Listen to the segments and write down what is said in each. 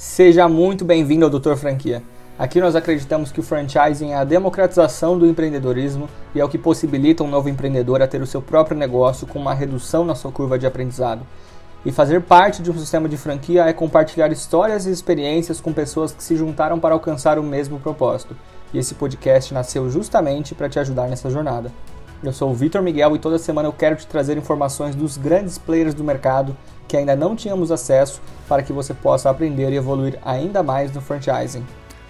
Seja muito bem-vindo ao Doutor Franquia. Aqui nós acreditamos que o franchising é a democratização do empreendedorismo e é o que possibilita um novo empreendedor a ter o seu próprio negócio com uma redução na sua curva de aprendizado. E fazer parte de um sistema de franquia é compartilhar histórias e experiências com pessoas que se juntaram para alcançar o mesmo propósito. E esse podcast nasceu justamente para te ajudar nessa jornada. Eu sou o Vitor Miguel e toda semana eu quero te trazer informações dos grandes players do mercado que ainda não tínhamos acesso para que você possa aprender e evoluir ainda mais no franchising.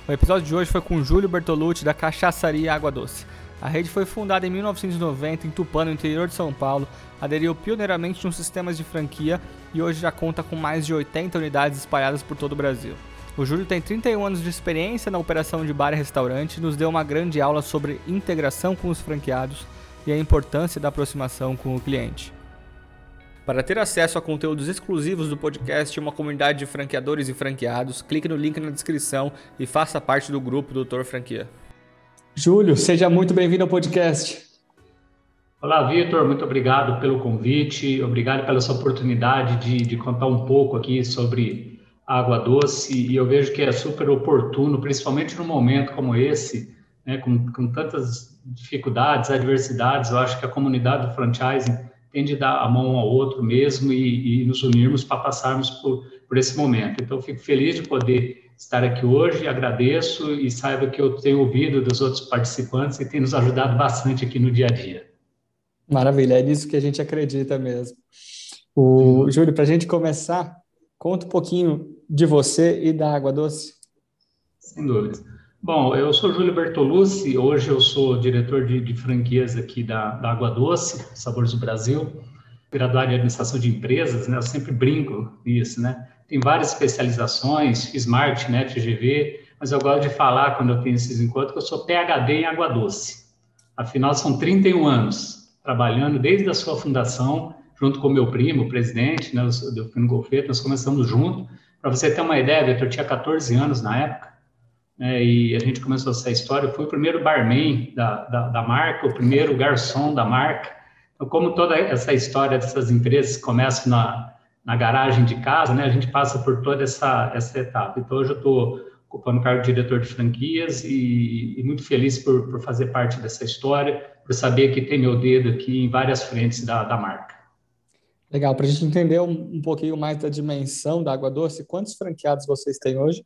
O episódio de hoje foi com Júlio Bertolucci da Cachaçaria Água Doce. A rede foi fundada em 1990 em Tupã, no interior de São Paulo, aderiu pioneiramente nos sistemas de franquia e hoje já conta com mais de 80 unidades espalhadas por todo o Brasil. O Júlio tem 31 anos de experiência na operação de bar e restaurante e nos deu uma grande aula sobre integração com os franqueados e a importância da aproximação com o cliente. Para ter acesso a conteúdos exclusivos do podcast e uma comunidade de franqueadores e franqueados, clique no link na descrição e faça parte do grupo Doutor Franquia. Júlio, seja muito bem-vindo ao podcast. Olá, Vitor, muito obrigado pelo convite, obrigado pela sua oportunidade de, de contar um pouco aqui sobre água doce e eu vejo que é super oportuno, principalmente num momento como esse, né, com, com tantas dificuldades, adversidades, eu acho que a comunidade do franchising tem de dar a mão ao outro mesmo e, e nos unirmos para passarmos por, por esse momento. Então, fico feliz de poder estar aqui hoje, agradeço e saiba que eu tenho ouvido dos outros participantes e tem nos ajudado bastante aqui no dia a dia. Maravilha, é nisso que a gente acredita mesmo. O. Júlio, para a gente começar, conta um pouquinho de você e da Água Doce. Sem dúvida. Bom, eu sou Júlio Bertolucci, hoje eu sou diretor de, de franquias aqui da, da, Água Doce, Sabores do Brasil, graduado em administração de empresas, né? Eu sempre brinco isso, né? Tem várias especializações, fiz marketing, né, FGV, mas eu gosto de falar quando eu tenho esses encontros que eu sou PhD em Água Doce. Afinal, são 31 anos trabalhando desde a sua fundação, junto com meu primo, o presidente, né, o Delfino Golfeto, nós começamos junto. Para você ter uma ideia, Vitor, eu tinha 14 anos na época, né, e a gente começou essa história. Eu fui o primeiro barman da, da, da, marca, o primeiro garçom da marca. Então, como toda essa história dessas empresas começa na, na garagem de casa, né, a gente passa por toda essa, essa etapa. Então, hoje eu estou ocupando o cargo de diretor de franquias e, e muito feliz por, por, fazer parte dessa história, por saber que tem meu dedo aqui em várias frentes da, da marca. Legal, para a gente entender um, um pouquinho mais da dimensão da Água Doce, quantos franqueados vocês têm hoje?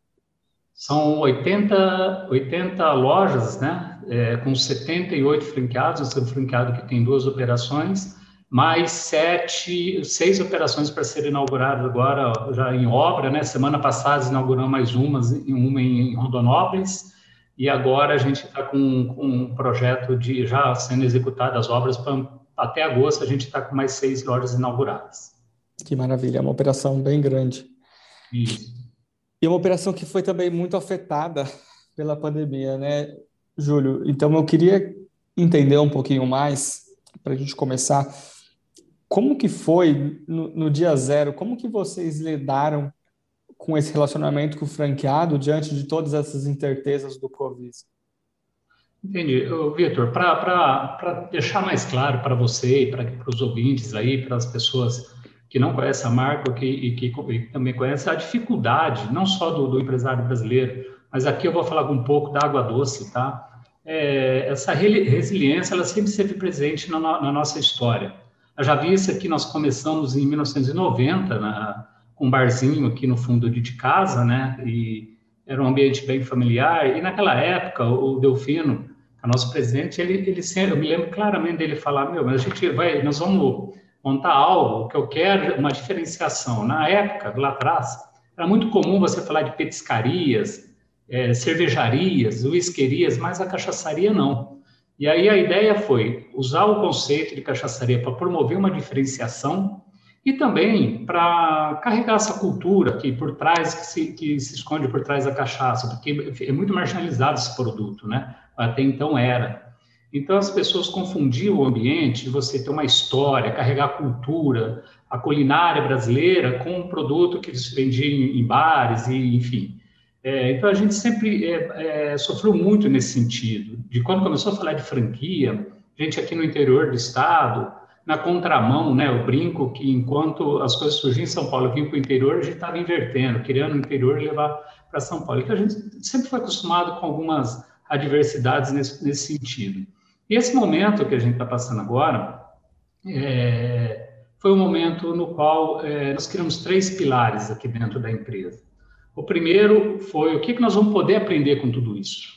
São 80, 80 lojas, né, é, com 78 franqueados, um franqueado que tem duas operações, mais sete, seis operações para serem inauguradas agora, já em obra, né, semana passada inauguramos mais umas, uma em Rondonópolis, e agora a gente está com, com, um projeto de já sendo executadas as obras, pra, até agosto a gente está com mais seis lojas inauguradas. Que maravilha, é uma operação bem grande. Isso. E uma operação que foi também muito afetada pela pandemia, né, Júlio? Então eu queria entender um pouquinho mais, para a gente começar, como que foi no, no, dia zero, como que vocês lidaram com esse relacionamento com o franqueado diante de todas essas incertezas do Covid? Entendi. Vitor, para deixar mais claro para você e para os ouvintes aí, para as pessoas que não conhece a marca que, e que, e também conhece a dificuldade, não só do, do, empresário brasileiro, mas aqui eu vou falar um pouco da água doce, tá? É, essa resiliência, ela sempre esteve presente na, na, nossa história. Eu já vi isso aqui, nós começamos em 1990, na, com um barzinho aqui no fundo de casa, né? E era um ambiente bem familiar, e naquela época, o Delfino, o nosso presidente, ele, ele sempre, eu me lembro claramente dele falar, meu, mas a gente vai, nós vamos montar algo que eu quero uma diferenciação. Na época, lá atrás, era muito comum você falar de petiscarias, é, cervejarias, uisquerias, mas a cachaçaria não. E aí a ideia foi usar o conceito de cachaçaria para promover uma diferenciação e também para carregar essa cultura que por trás que se, que se esconde por trás da cachaça, porque é muito marginalizado esse produto, né? Até então era. Então, as pessoas confundiam o ambiente você ter uma história, carregar a cultura, a culinária brasileira com um produto que se vendia em, bares e, enfim. É, então, a gente sempre é, é, sofreu muito nesse sentido. De quando começou a falar de franquia, gente aqui no interior do estado, na contramão, né? Eu brinco que enquanto as coisas surgiam em São Paulo, eu vim para o interior, a gente estava invertendo, criando o interior e levar para São Paulo. Então a gente sempre foi acostumado com algumas adversidades nesse, nesse sentido. Esse momento que a gente está passando agora é, foi um momento no qual é, nós criamos três pilares aqui dentro da empresa. O primeiro foi o que, que nós vamos poder aprender com tudo isso.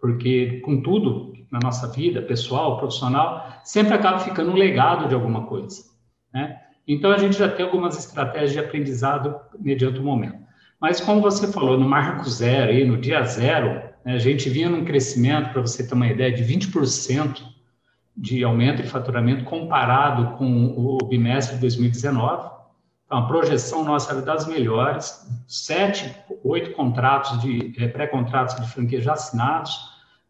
Porque com tudo na nossa vida pessoal, profissional, sempre acaba ficando um legado de alguma coisa. Né? Então, a gente já tem algumas estratégias de aprendizado mediante o momento. Mas, como você falou, no marco zero, aí, no dia zero, a gente vinha num crescimento, para você ter uma ideia, de 20% de aumento de faturamento comparado com o bimestre de 2019. Então, a projeção nossa era das melhores, sete, oito contratos de é, pré-contratos de franquia já assinados,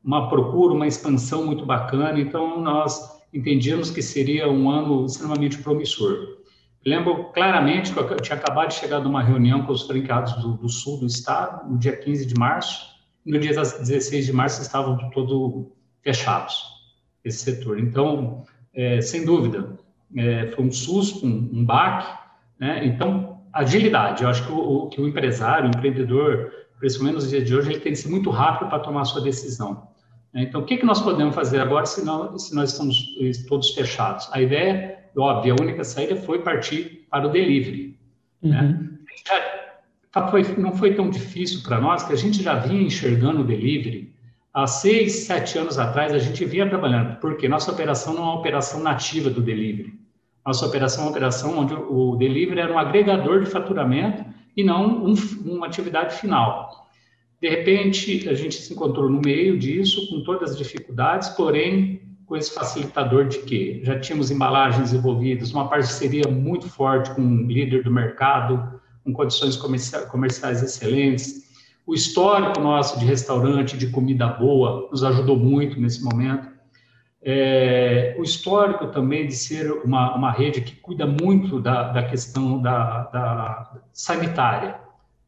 uma procura, uma expansão muito bacana. Então, nós entendíamos que seria um ano extremamente promissor. Lembro claramente que eu tinha acabado de chegar numa reunião com os franqueados do, do, sul do estado, no dia 15 de março, no dia 16 de março estavam todos fechados, esse setor. Então, é, sem dúvida, é, foi um susto, um, um baque, né? Então, agilidade. Eu acho que o, que o empresário, o empreendedor, principalmente nos dias de hoje, ele tem que ser muito rápido para tomar a sua decisão. Né? Então, o que, que nós podemos fazer agora se, não, se nós estamos todos fechados? A ideia, óbvio, a única saída foi partir para o delivery. Né? Uhum. Né? Já, foi, não foi tão difícil para nós, que a gente já vinha enxergando o delivery. Há seis, sete anos atrás, a gente vinha trabalhando, porque nossa operação não é uma operação nativa do delivery. Nossa operação é uma operação onde o delivery era um agregador de faturamento e não um, uma atividade final. De repente, a gente se encontrou no meio disso, com todas as dificuldades, porém, com esse facilitador de que já tínhamos embalagens envolvidas, uma parceria muito forte com um líder do mercado, com condições comerciais excelentes. O histórico nosso de restaurante, de comida boa, nos ajudou muito nesse momento. É, o histórico também de ser uma, uma rede que cuida muito da, da questão da, da sanitária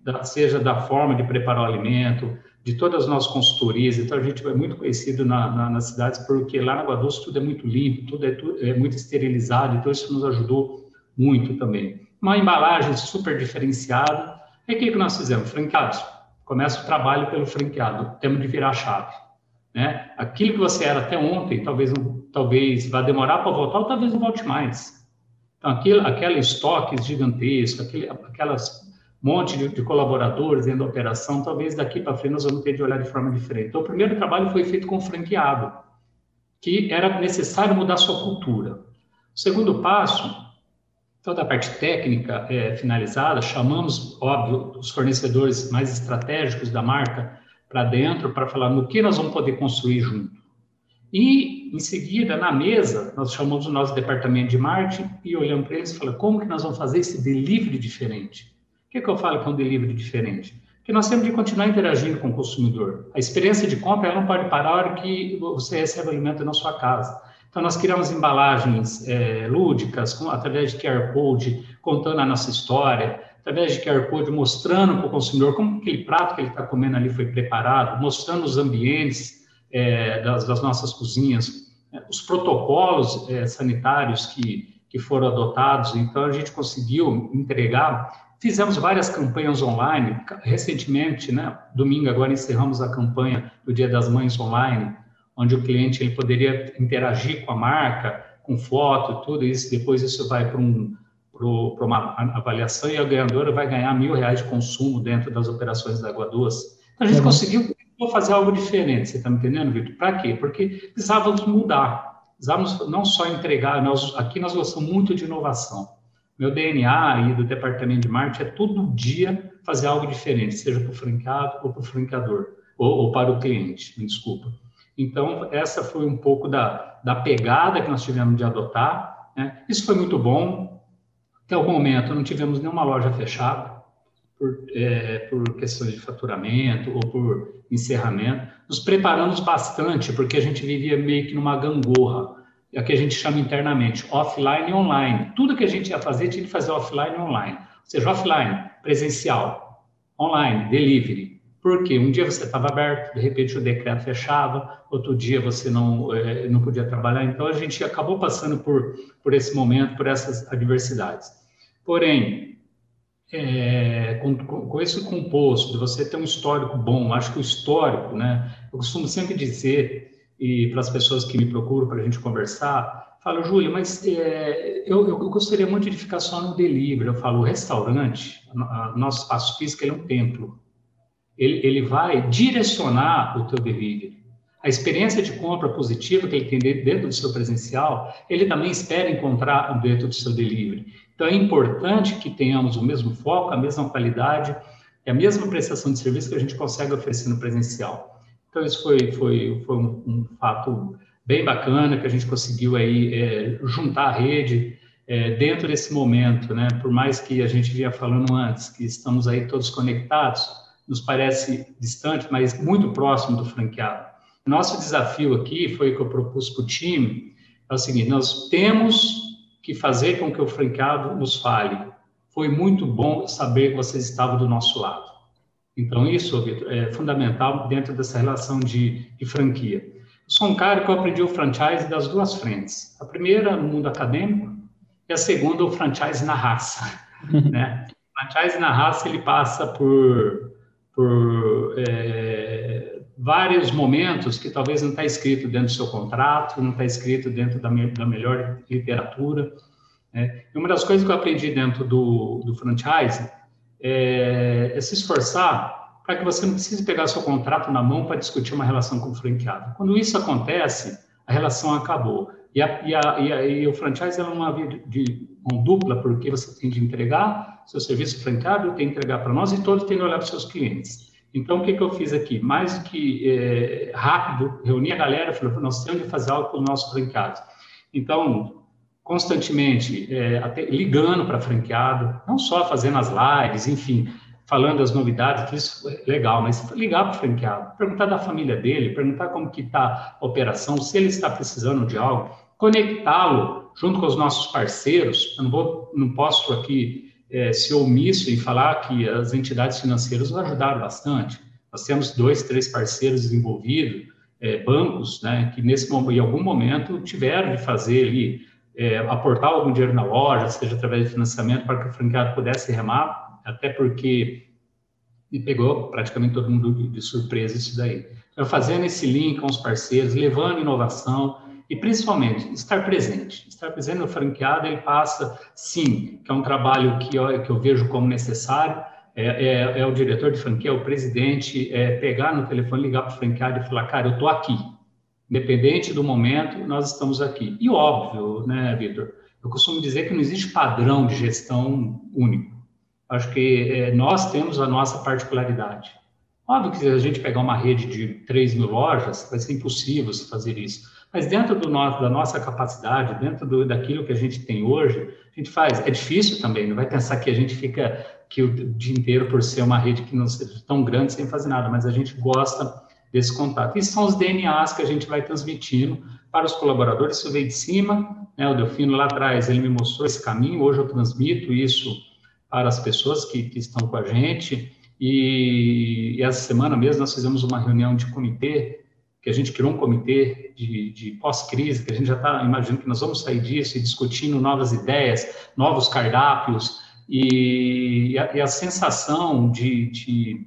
da, seja da forma de preparar o alimento, de todas as nossas consultorias. Então, a gente é muito conhecido na, na, nas cidades porque lá na Água Doce tudo é muito limpo, tudo é, tudo é muito esterilizado, então isso nos ajudou muito também. Uma embalagem super diferenciada. E o que, que nós fizemos? Franqueados. Começa o trabalho pelo franqueado, temos de virar chave. Né? Aquilo que você era até ontem, talvez, talvez vá demorar para voltar, ou talvez não volte mais. Então, aquilo, aquele estoques gigantesco, aquele, aquelas monte de, de, colaboradores dentro da operação, talvez daqui para frente nós vamos ter de olhar de forma diferente. Então, o primeiro trabalho foi feito com franqueado, que era necessário mudar sua cultura. O segundo passo, toda a parte técnica é, finalizada, chamamos, óbvio, os fornecedores mais estratégicos da marca para dentro para falar no que nós vamos poder construir junto. E, em seguida, na mesa, nós chamamos o nosso departamento de marketing e olhamos para eles e falamos como que nós vamos fazer esse delivery diferente que, que eu falo que é um delivery diferente? Que nós temos de continuar interagindo com o consumidor. A experiência de compra ela não pode parar a hora que você recebe o alimento na sua casa. Então, nós criamos embalagens é, lúdicas, com, através de QR Code, contando a nossa história, através de QR Code, mostrando para o consumidor como aquele prato que ele está comendo ali foi preparado, mostrando os ambientes é, das, das, nossas cozinhas, é, os protocolos é, sanitários que, que foram adotados. Então, a gente conseguiu entregar Fizemos várias campanhas online. Recentemente, né, domingo agora encerramos a campanha do Dia das Mães online, onde o cliente ele poderia interagir com a marca, com foto, tudo isso. Depois isso vai para um, para uma avaliação e a ganhadora vai ganhar mil reais de consumo dentro das operações da Água Doce. Então, a gente uhum. conseguiu fazer algo diferente, você está me entendendo, Vitor? Para quê? Porque precisávamos mudar, precisávamos não só entregar, nós, aqui nós gostamos muito de inovação. Meu DNA e do departamento de marketing é todo dia fazer algo diferente, seja para o franqueado ou para o franqueador, ou, ou, para o cliente, me desculpa. Então, essa foi um pouco da, da pegada que nós tivemos de adotar. Né? Isso foi muito bom. Até o momento, não tivemos nenhuma loja fechada por, é, por questões de faturamento ou por encerramento. Nos preparamos bastante, porque a gente vivia meio que numa gangorra é o que a gente chama internamente offline e online. Tudo que a gente ia fazer tinha que fazer offline e online. Ou seja, offline, presencial, online, delivery. Porque um dia você estava aberto, de repente o decreto fechava, outro dia você não, é, não podia trabalhar. Então, a gente acabou passando por, por esse momento, por essas adversidades. Porém, é, com, com, esse composto, de você ter um histórico bom, acho que o histórico, né? Eu costumo sempre dizer, e para as pessoas que me procuram para a gente conversar, falo, Júlia, mas é, eu, eu, gostaria muito de ficar só no delivery. Eu falo, o restaurante, nosso espaço físico é um templo ele, ele vai direcionar o teu delivery. A experiência de compra positiva que ele tem dentro do seu presencial, ele também espera encontrar dentro do seu delivery. Então, é importante que tenhamos o mesmo foco, a mesma qualidade a mesma prestação de serviço que a gente consegue oferecer no presencial. Então, isso foi, foi, foi um, um fato bem bacana que a gente conseguiu aí é, juntar a rede é, dentro desse momento, né? Por mais que a gente vinha falando antes que estamos aí todos conectados, nos parece distante, mas muito próximo do franqueado. Nosso desafio aqui foi o que eu propus para o time, é o seguinte, nós temos que fazer com que o franqueado nos fale. Foi muito bom saber que vocês estavam do nosso lado. Então, isso, Victor, é fundamental dentro dessa relação de, de franquia. Eu sou um cara que eu aprendi o franchise das duas frentes. A primeira, no mundo acadêmico, e a segunda, o franchise na raça. né? O franchise na raça, ele passa por por é, vários momentos que talvez não está escrito dentro do seu contrato, não está escrito dentro da, me, da melhor literatura. Né? E uma das coisas que eu aprendi dentro do, do franchise é, é se esforçar para que você não precise pegar seu contrato na mão para discutir uma relação com o franqueado. Quando isso acontece, a relação acabou. E, a, e, a, e, a, e o franchise é uma via de, mão dupla, porque você tem de entregar seu serviço franqueado, tem de entregar para nós e todo tem de olhar para os seus clientes. Então, o que, que eu fiz aqui? Mais do que é, rápido, reuni a galera, falei, nós temos de fazer algo para o nosso franqueado. Então, constantemente, é, ligando para franqueado, não só fazendo as lives, enfim, falando as novidades, que isso é legal, mas ligar para o franqueado, perguntar da família dele, perguntar como que está a operação, se ele está precisando de algo, conectá-lo junto com os nossos parceiros. Eu não, vou, não posso aqui é, ser omisso em falar que as entidades financeiras nos ajudaram bastante. Nós temos dois, três parceiros envolvidos, é, bancos, né, que nesse em algum momento tiveram de fazer ali, é, aportar algum dinheiro na loja, seja através de financiamento, para que o franqueado pudesse remar, até porque me pegou praticamente todo mundo de surpresa isso daí. Eu fazendo esse link com os parceiros, levando inovação, e principalmente estar presente. Estar presente no franqueado, ele passa, sim, que é um trabalho que eu, que eu vejo como necessário, é, é, é, o diretor de franquia, é o presidente, é pegar no telefone, ligar para o franqueado e falar, cara, eu estou aqui. Independente do momento, nós estamos aqui. E óbvio, né, Vitor, eu costumo dizer que não existe padrão de gestão único. Acho que é, nós temos a nossa particularidade. Óbvio que se a gente pegar uma rede de 3 mil lojas, vai ser impossível fazer isso. Mas dentro do nosso, da nossa capacidade, dentro do, daquilo que a gente tem hoje, a gente faz. É difícil também, não vai pensar que a gente fica que o dia inteiro por ser uma rede que não seja tão grande sem fazer nada, mas a gente gosta desse contato. E são os DNAs que a gente vai transmitindo para os colaboradores. Isso veio de cima, né? O Delfino lá atrás, ele me mostrou esse caminho, hoje eu transmito isso para as pessoas que, que estão com a gente. E, e essa semana mesmo nós fizemos uma reunião de comitê que a gente criou um comitê de, de pós-crise, que a gente já está imaginando que nós vamos sair disso e discutindo novas ideias, novos cardápios, e, e, a, e a, sensação de, de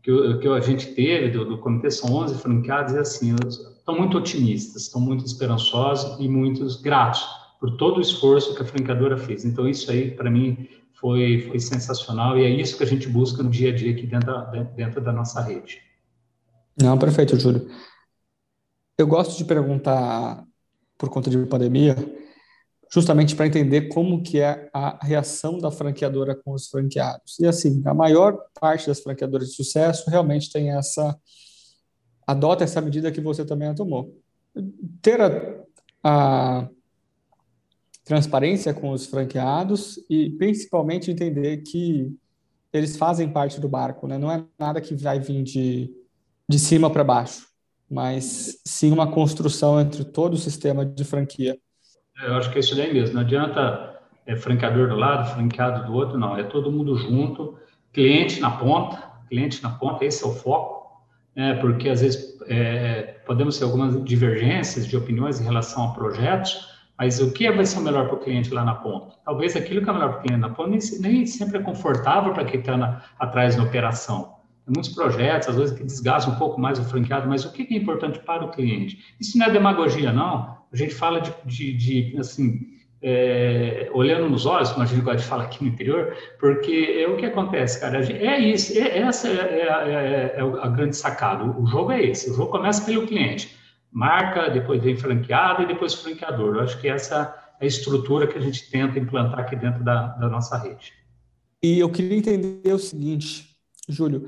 que, que, a gente teve do, do, comitê, são 11 franqueados, é assim, estão muito otimistas, estão muito esperançosos e muito gratos por todo o esforço que a franqueadora fez. Então, isso aí, para mim, foi, foi sensacional, e é isso que a gente busca no dia a dia aqui dentro dentro da nossa rede. Não, perfeito, Júlio. Eu gosto de perguntar, por conta de pandemia, justamente para entender como que é a reação da franqueadora com os franqueados. E assim, a maior parte das franqueadoras de sucesso realmente tem essa adota essa medida que você também tomou. Ter a, a transparência com os franqueados e principalmente entender que eles fazem parte do barco, né? Não é nada que vai vir de, de cima para baixo mas sim uma construção entre todo o sistema de franquia. Eu acho que é isso daí mesmo. Não adianta é, franqueador do lado, franqueado do outro, não. É todo mundo junto, cliente na ponta, cliente na ponta, esse é o foco, né? porque às vezes é, podemos ter algumas divergências de opiniões em relação a projetos, mas o que vai ser melhor para o cliente lá na ponta? Talvez aquilo que é melhor para o cliente na ponta nem, nem sempre é confortável para quem está atrás da operação. Muitos projetos, às vezes, que desgastam um pouco mais o franqueado, mas o que é importante para o cliente? Isso não é demagogia, não. A gente fala de, de, de assim, é, olhando nos olhos, como a gente gosta de falar aqui no interior, porque é o que acontece, cara. É isso, é, essa é, é, é, é, a grande sacada. O jogo é esse. O jogo começa pelo cliente. Marca, depois vem franqueado e depois franqueador. Eu acho que essa é a estrutura que a gente tenta implantar aqui dentro da, da nossa rede. E eu queria entender o seguinte, Júlio,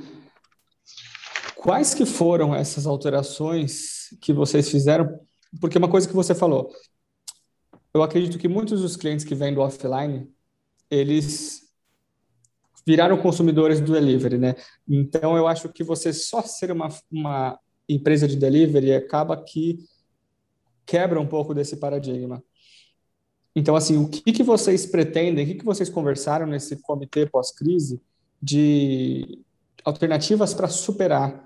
quais que foram essas alterações que vocês fizeram? Porque uma coisa que você falou, eu acredito que muitos dos clientes que vêm do offline, eles viraram consumidores do delivery, né? Então, eu acho que você só ser uma, uma empresa de delivery acaba que quebra um pouco desse paradigma. Então, assim, o que, que vocês pretendem, o que, que vocês conversaram nesse comitê pós-crise de alternativas para superar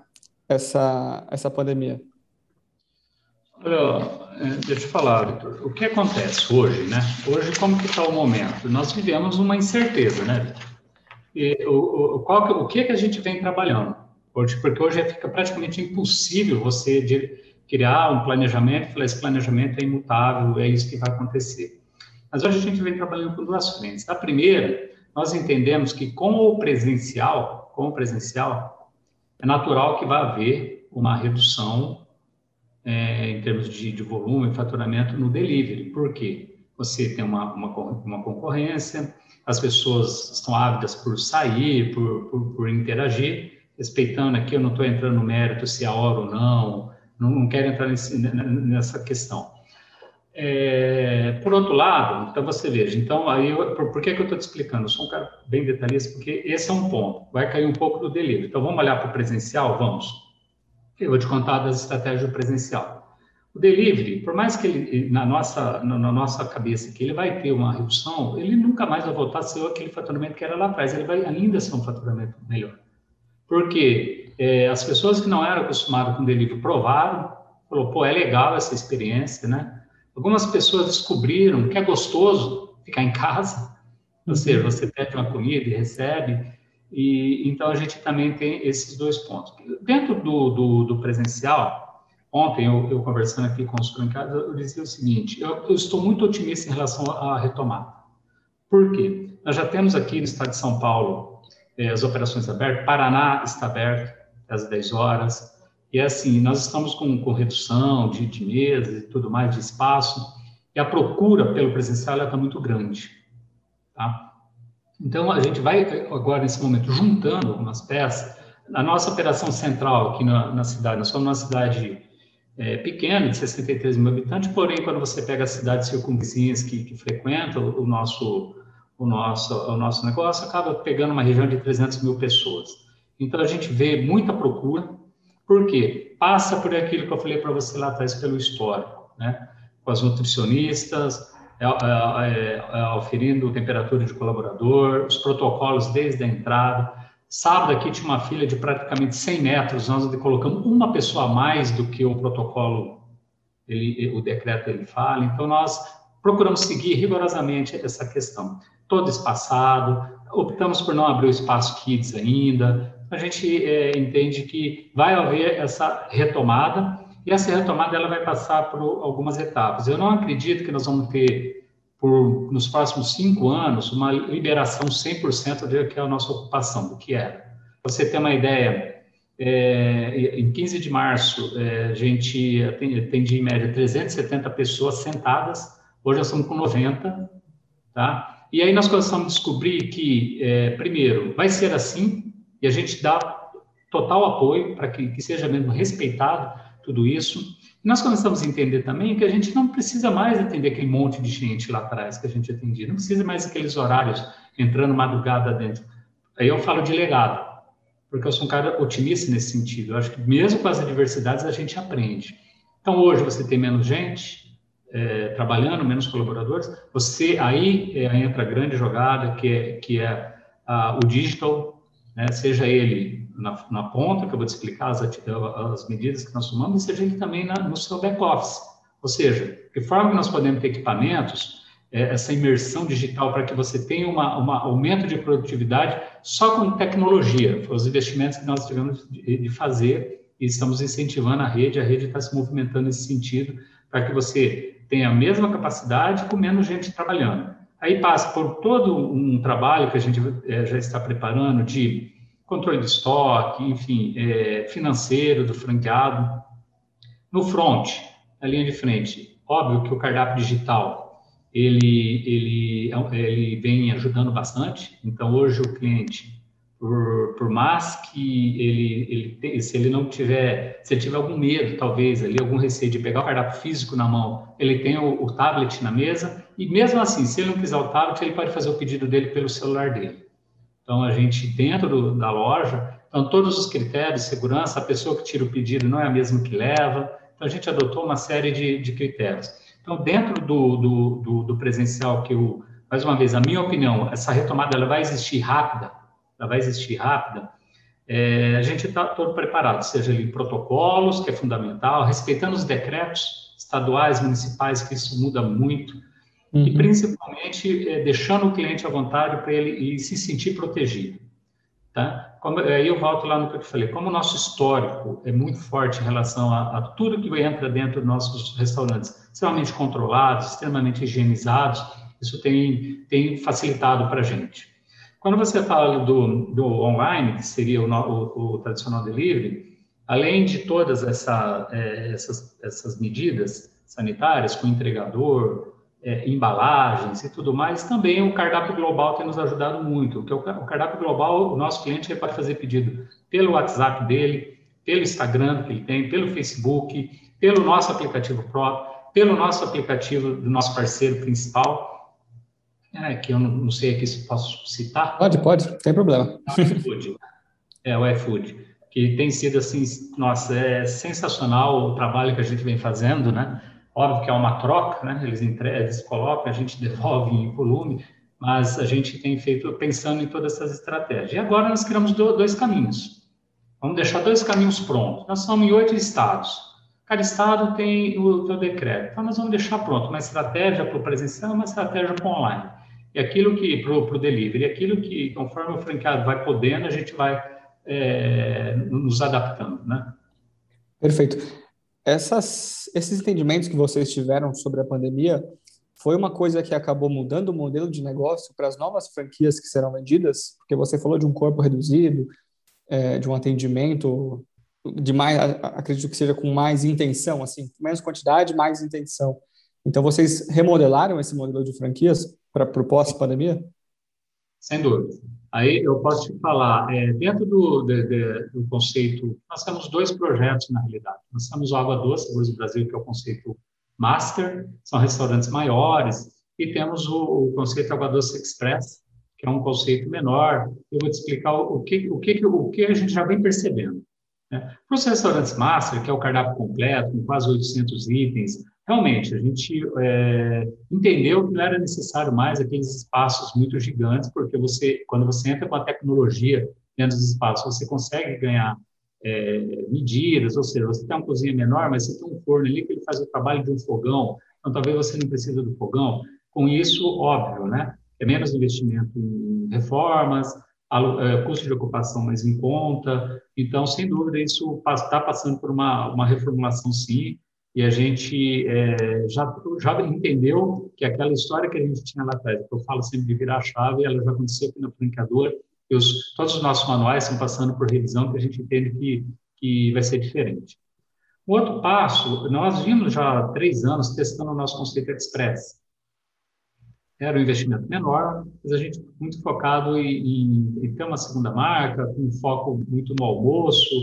essa, essa pandemia? Olha, é, deixa eu falar, Vitor. O que acontece hoje, né? Hoje, como que está o momento? Nós vivemos uma incerteza, né? E, o, o, qual, o que que a gente vem trabalhando? Hoje, porque hoje fica praticamente impossível você de, criar um planejamento e falar esse planejamento é imutável, é isso que vai acontecer. Mas hoje a gente vem trabalhando com duas frentes. A primeira, nós entendemos que com o presencial, com o presencial, é natural que vai haver uma redução é, em termos de, de volume e faturamento no delivery. Por quê? Você tem uma, uma, uma concorrência, as pessoas estão ávidas por sair, por, por, por interagir, respeitando aqui, eu não estou entrando no mérito se é hora ou não, não, não quero entrar nesse, nessa questão. É, por outro lado, então você veja, então aí eu, por, por, que, que eu estou te explicando? Eu sou um cara bem detalhista, porque esse é um ponto, vai cair um pouco do delivery. Então vamos olhar para o presencial? Vamos. Eu vou te contar das estratégias do presencial. O delivery, por mais que ele, na nossa, na nossa cabeça, que ele vai ter uma redução, ele nunca mais vai voltar a ser aquele faturamento que era lá atrás, ele vai ainda ser um faturamento melhor. Porque é, as pessoas que não eram acostumadas com delivery provaram, falou, pô, é legal essa experiência, né? Algumas pessoas descobriram que é gostoso ficar em casa, ou seja, uhum. você pede uma comida e recebe, e, então, a gente também tem esses dois pontos. Dentro do, do, do presencial, ontem eu, eu, conversando aqui com os franqueados, eu dizia o seguinte, eu, eu, estou muito otimista em relação à retomada. Por quê? Nós já temos aqui no estado de São Paulo eh, as operações abertas, Paraná está aberto às 10 horas, e assim, nós estamos com, com redução de, de mesas e tudo mais, de espaço, e a procura pelo presencial está muito grande, tá? Então, a gente vai agora, nesse momento, juntando algumas peças. A nossa operação central aqui na, na cidade, nós somos uma cidade é, pequena, de 63 mil habitantes, porém, quando você pega as cidades circunvizinhas que, que frequentam o nosso, o, nosso, o nosso negócio, acaba pegando uma região de 300 mil pessoas. Então, a gente vê muita procura, por quê? Passa por aquilo que eu falei para você lá atrás, pelo histórico, né? Com as nutricionistas, é, é, é, é, oferindo temperatura de colaborador, os protocolos desde a entrada. Sábado aqui tinha uma fila de praticamente 100 metros, nós colocamos uma pessoa a mais do que o protocolo, ele, o decreto ele fala, então nós procuramos seguir rigorosamente essa questão. Todo espaçado, optamos por não abrir o espaço kids ainda, a gente é, entende que vai haver essa retomada, e essa retomada ela vai passar por algumas etapas. Eu não acredito que nós vamos ter, por, nos próximos cinco anos, uma liberação 100% do que é a nossa ocupação, do que era. Você tem uma ideia, é, em 15 de março, é, a gente atende em média 370 pessoas sentadas, hoje nós estamos com 90, tá? E aí nós começamos a descobrir que, é, primeiro, vai ser assim, e a gente dá total apoio para que, que seja mesmo respeitado, tudo isso. E nós começamos a entender também que a gente não precisa mais atender aquele monte de gente lá atrás que a gente atendia, não precisa mais aqueles horários entrando madrugada dentro. Aí eu falo de legado, porque eu sou um cara otimista nesse sentido. Eu acho que mesmo com as adversidades a gente aprende. Então hoje você tem menos gente é, trabalhando, menos colaboradores. Você aí é, entra a grande jogada que é que é o digital, né? seja ele na, na, ponta, que eu vou te explicar as, as medidas que nós tomamos, e seja ele também na, no seu back-office. Ou seja, de forma que nós podemos ter equipamentos, é, essa imersão digital para que você tenha um aumento de produtividade só com tecnologia. Foi os investimentos que nós tivemos de, de fazer e estamos incentivando a rede, a rede está se movimentando nesse sentido, para que você tenha a mesma capacidade com menos gente trabalhando. Aí passa por todo um trabalho que a gente é, já está preparando de controle de estoque, enfim, é, financeiro do franqueado. No front, na linha de frente, óbvio que o cardápio digital ele, ele, ele vem ajudando bastante. Então, hoje o cliente por, por mais que ele, ele, se ele não tiver, se ele tiver algum medo, talvez, ali, algum receio de pegar o cardápio físico na mão, ele tem o, o tablet na mesa, e mesmo assim, se ele não quiser o tablet, ele pode fazer o pedido dele pelo celular dele. Então, a gente, dentro do, da loja, então, todos os critérios segurança, a pessoa que tira o pedido não é a mesma que leva, então, a gente adotou uma série de, de critérios. Então, dentro do, do, do, do presencial, que mais uma vez, a minha opinião, essa retomada ela vai existir rápida, ela vai existir rápida, é, a gente está todo preparado, seja ali protocolos, que é fundamental, respeitando os decretos estaduais, municipais, que isso muda muito, uhum. e principalmente é, deixando o cliente à vontade para ele se sentir protegido. Tá? Como, aí eu volto lá no que eu falei, como o nosso histórico é muito forte em relação a, a tudo que entra dentro dos nossos restaurantes, extremamente controlados, extremamente higienizados, isso tem, tem facilitado para a gente. Quando você fala do, do online, que seria o, o, o tradicional delivery, além de todas essa, é, essas, essas medidas sanitárias, com entregador, é, embalagens e tudo mais, também o cardápio global tem nos ajudado muito. Porque o, cardápio global, o nosso cliente pode fazer pedido pelo WhatsApp dele, pelo Instagram que ele tem, pelo Facebook, pelo nosso aplicativo próprio, pelo nosso aplicativo do nosso parceiro principal é, que eu não, não sei aqui se posso citar. Pode, pode, tem problema. É, o iFood, que tem sido assim, nossa, é sensacional o trabalho que a gente vem fazendo, né? Óbvio que é uma troca, né? Eles entregam, eles colocam, a gente devolve em volume, mas a gente tem feito pensando em todas essas estratégias. E agora nós criamos dois caminhos. Vamos deixar dois caminhos prontos. Nós somos em oito estados. Cada estado tem o seu decreto. Então, nós vamos deixar pronto uma estratégia para o presencial e uma estratégia para o online. E aquilo que, para o delivery, aquilo que, conforme o franqueado vai podendo, a gente vai é, nos adaptando, né? Perfeito. Essas, esses entendimentos que vocês tiveram sobre a pandemia foi uma coisa que acabou mudando o modelo de negócio para as novas franquias que serão vendidas? Porque você falou de um corpo reduzido, é, de um atendimento de mais, acredito que seja com mais intenção, assim, menos quantidade, mais intenção. Então, vocês remodelaram esse modelo de franquias para o pós-pandemia? Sem dúvida. Aí eu posso te falar, é, dentro do, de, de, do conceito, nós temos dois projetos na realidade. Nós temos o Água Doce, Sabores do Brasil, que é o conceito master, são restaurantes maiores, e temos o, o conceito Água Doce Express, que é um conceito menor. Eu vou te explicar o, que, o, que, o que a gente já vem percebendo. Né? Para os restaurantes master, que é o cardápio completo, com quase 800 itens, realmente, a gente é, entendeu que não era necessário mais aqueles espaços muito gigantes, porque você, quando você entra com a tecnologia dentro dos espaços, você consegue ganhar é, medidas, ou seja, você tem uma cozinha menor, mas você tem um forno ali que ele faz o trabalho de um fogão, então talvez você não precise do fogão. Com isso, óbvio, né? É menos investimento em reformas, custo de ocupação mais em conta, então, sem dúvida, isso está passando por uma, uma reformulação, sim, e a gente é, já, já entendeu que aquela história que a gente tinha lá atrás, que eu falo sempre de virar a chave, ela já aconteceu aqui na franqueadora, os, todos os nossos manuais estão passando por revisão, que a gente entende que, que vai ser diferente. O outro passo, nós vimos já há três anos testando o nosso conceito Express. Era um investimento menor, mas a gente muito focado em, em, ter uma segunda marca, com foco muito no almoço,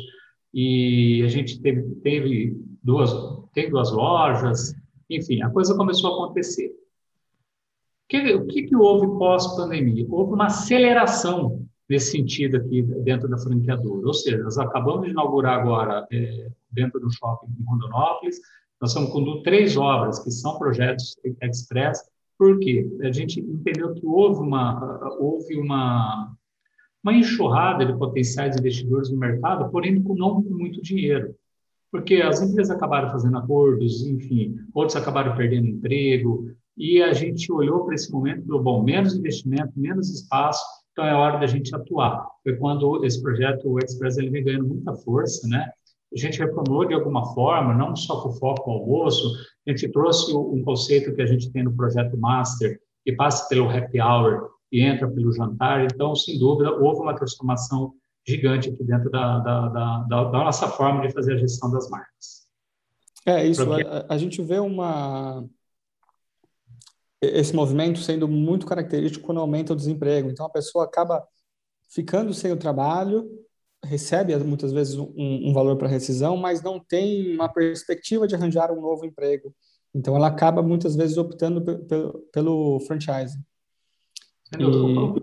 e a gente teve, teve duas, tem duas lojas, enfim, a coisa começou a acontecer. O que, o que, que houve pós-pandemia? Houve uma aceleração nesse sentido aqui dentro da franqueadora, ou seja, nós acabamos de inaugurar agora é, dentro do shopping em Rondonópolis, nós estamos com três obras que são projetos express, porque a gente entendeu que houve uma, houve uma uma enxurrada de potenciais investidores no mercado, porém não com muito dinheiro. Porque as empresas acabaram fazendo acordos, enfim, outros acabaram perdendo emprego, e a gente olhou para esse momento e falou, bom, menos investimento, menos espaço, então é hora da gente atuar. Foi quando esse projeto, o Express, ele vem ganhando muita força, né? A gente reformulou de alguma forma, não só com foco no almoço, a gente trouxe um conceito que a gente tem no projeto Master, que passa pelo happy hour e entra pelo jantar. Então, sem dúvida, houve uma transformação gigante aqui dentro da, da, da, da nossa forma de fazer a gestão das marcas. É isso, a, a, gente vê uma esse movimento sendo muito característico quando aumenta o desemprego. Então, a pessoa acaba ficando sem o trabalho, recebe muitas vezes um, um valor para rescisão, mas não tem uma perspectiva de arranjar um novo emprego. Então, ela acaba muitas vezes optando pelo, pelo franchising. E... O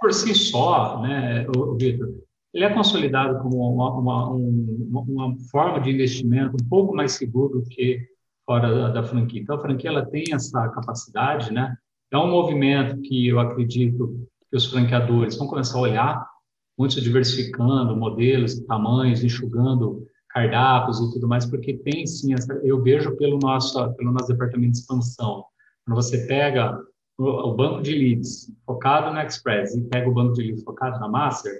por si só, né, Vitor, ele é consolidado como uma, uma, uma, uma, forma de investimento um pouco mais seguro do que fora da, da, franquia. Então, a franquia ela tem essa capacidade, né? É um movimento que eu acredito que os franqueadores vão começar a olhar, muitos diversificando modelos, tamanhos, enxugando cardápios e tudo mais, porque tem sim, essa, eu vejo pelo nosso, pelo nosso departamento de expansão, quando você pega o, o banco de leads focado no Express e pega o banco de leads focado na Master,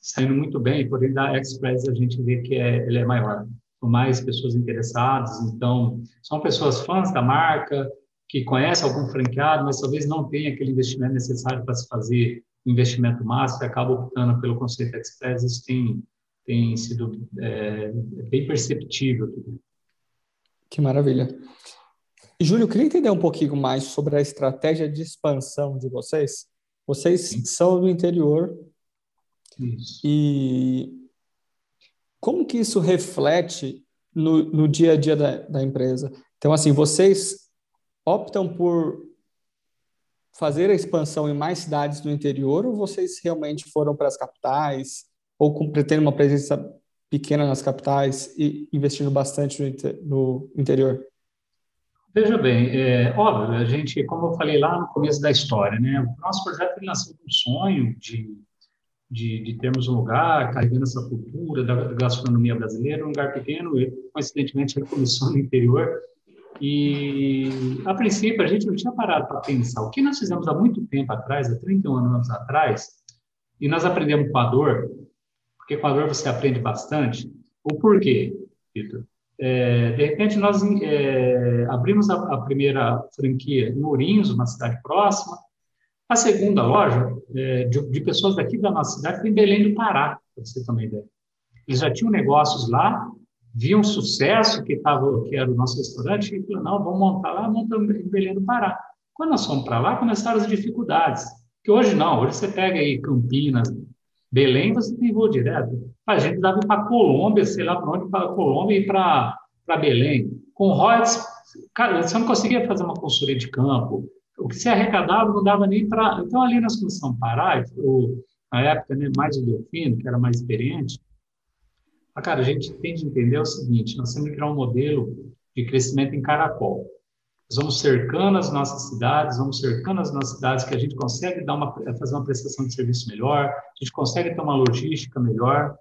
saindo muito bem, porém da Express a gente vê que é, ele é maior, com mais pessoas interessadas, então são pessoas fãs da marca, que conhecem algum franqueado, mas talvez não tenha aquele investimento necessário para se fazer investimento e acaba optando pelo conceito Express, isso tem, tem sido é, bem perceptível. Que maravilha. Júlio, eu queria entender um pouquinho mais sobre a estratégia de expansão de vocês. Vocês Sim. são do interior, isso. E como que isso reflete no, no dia a dia da, da empresa? Então, assim, vocês optam por fazer a expansão em mais cidades do interior ou vocês realmente foram para as capitais ou pretendem uma presença pequena nas capitais e investindo bastante no, no interior? Veja bem, é óbvio, a gente, como eu falei lá no começo da história, né, o nosso projeto nasceu com um sonho de de, de termos um lugar carregando essa cultura da gastronomia brasileira, um lugar pequeno, e coincidentemente ele começou no interior. E, a princípio, a gente não tinha parado para pensar. O que nós fizemos há muito tempo atrás, há 31 anos atrás, e nós aprendemos com a dor, porque com a dor você aprende bastante. O porquê, Vitor? É, de repente, nós é, abrimos a, a, primeira franquia em Ourinhos, uma cidade próxima, a segunda loja é, de, de, pessoas daqui da nossa cidade foi em Belém do Pará, para você uma ideia. Eles já tinham negócios lá, viam o sucesso que, tava, que era o nosso restaurante, e falaram, não, vamos montar lá, montamos em Belém do Pará. Quando nós fomos para lá, começaram as dificuldades. Que hoje não, hoje você pega aí Campinas, Belém, você tem voo direto. A gente dava para Colômbia, sei lá para onde, para Colômbia e para Belém. Com royalties, cara, você não conseguia fazer uma consultoria de campo, o que se arrecadava não dava nem para. Então, ali nós começamos a parar, na época, né, mais o Delfino, que era mais experiente, ah, cara, a gente tem de entender o seguinte: nós temos que criar um modelo de crescimento em caracol. Nós vamos cercando as nossas cidades, vamos cercando as nossas cidades que a gente consegue dar uma, fazer uma prestação de serviço melhor, a gente consegue ter uma logística melhor.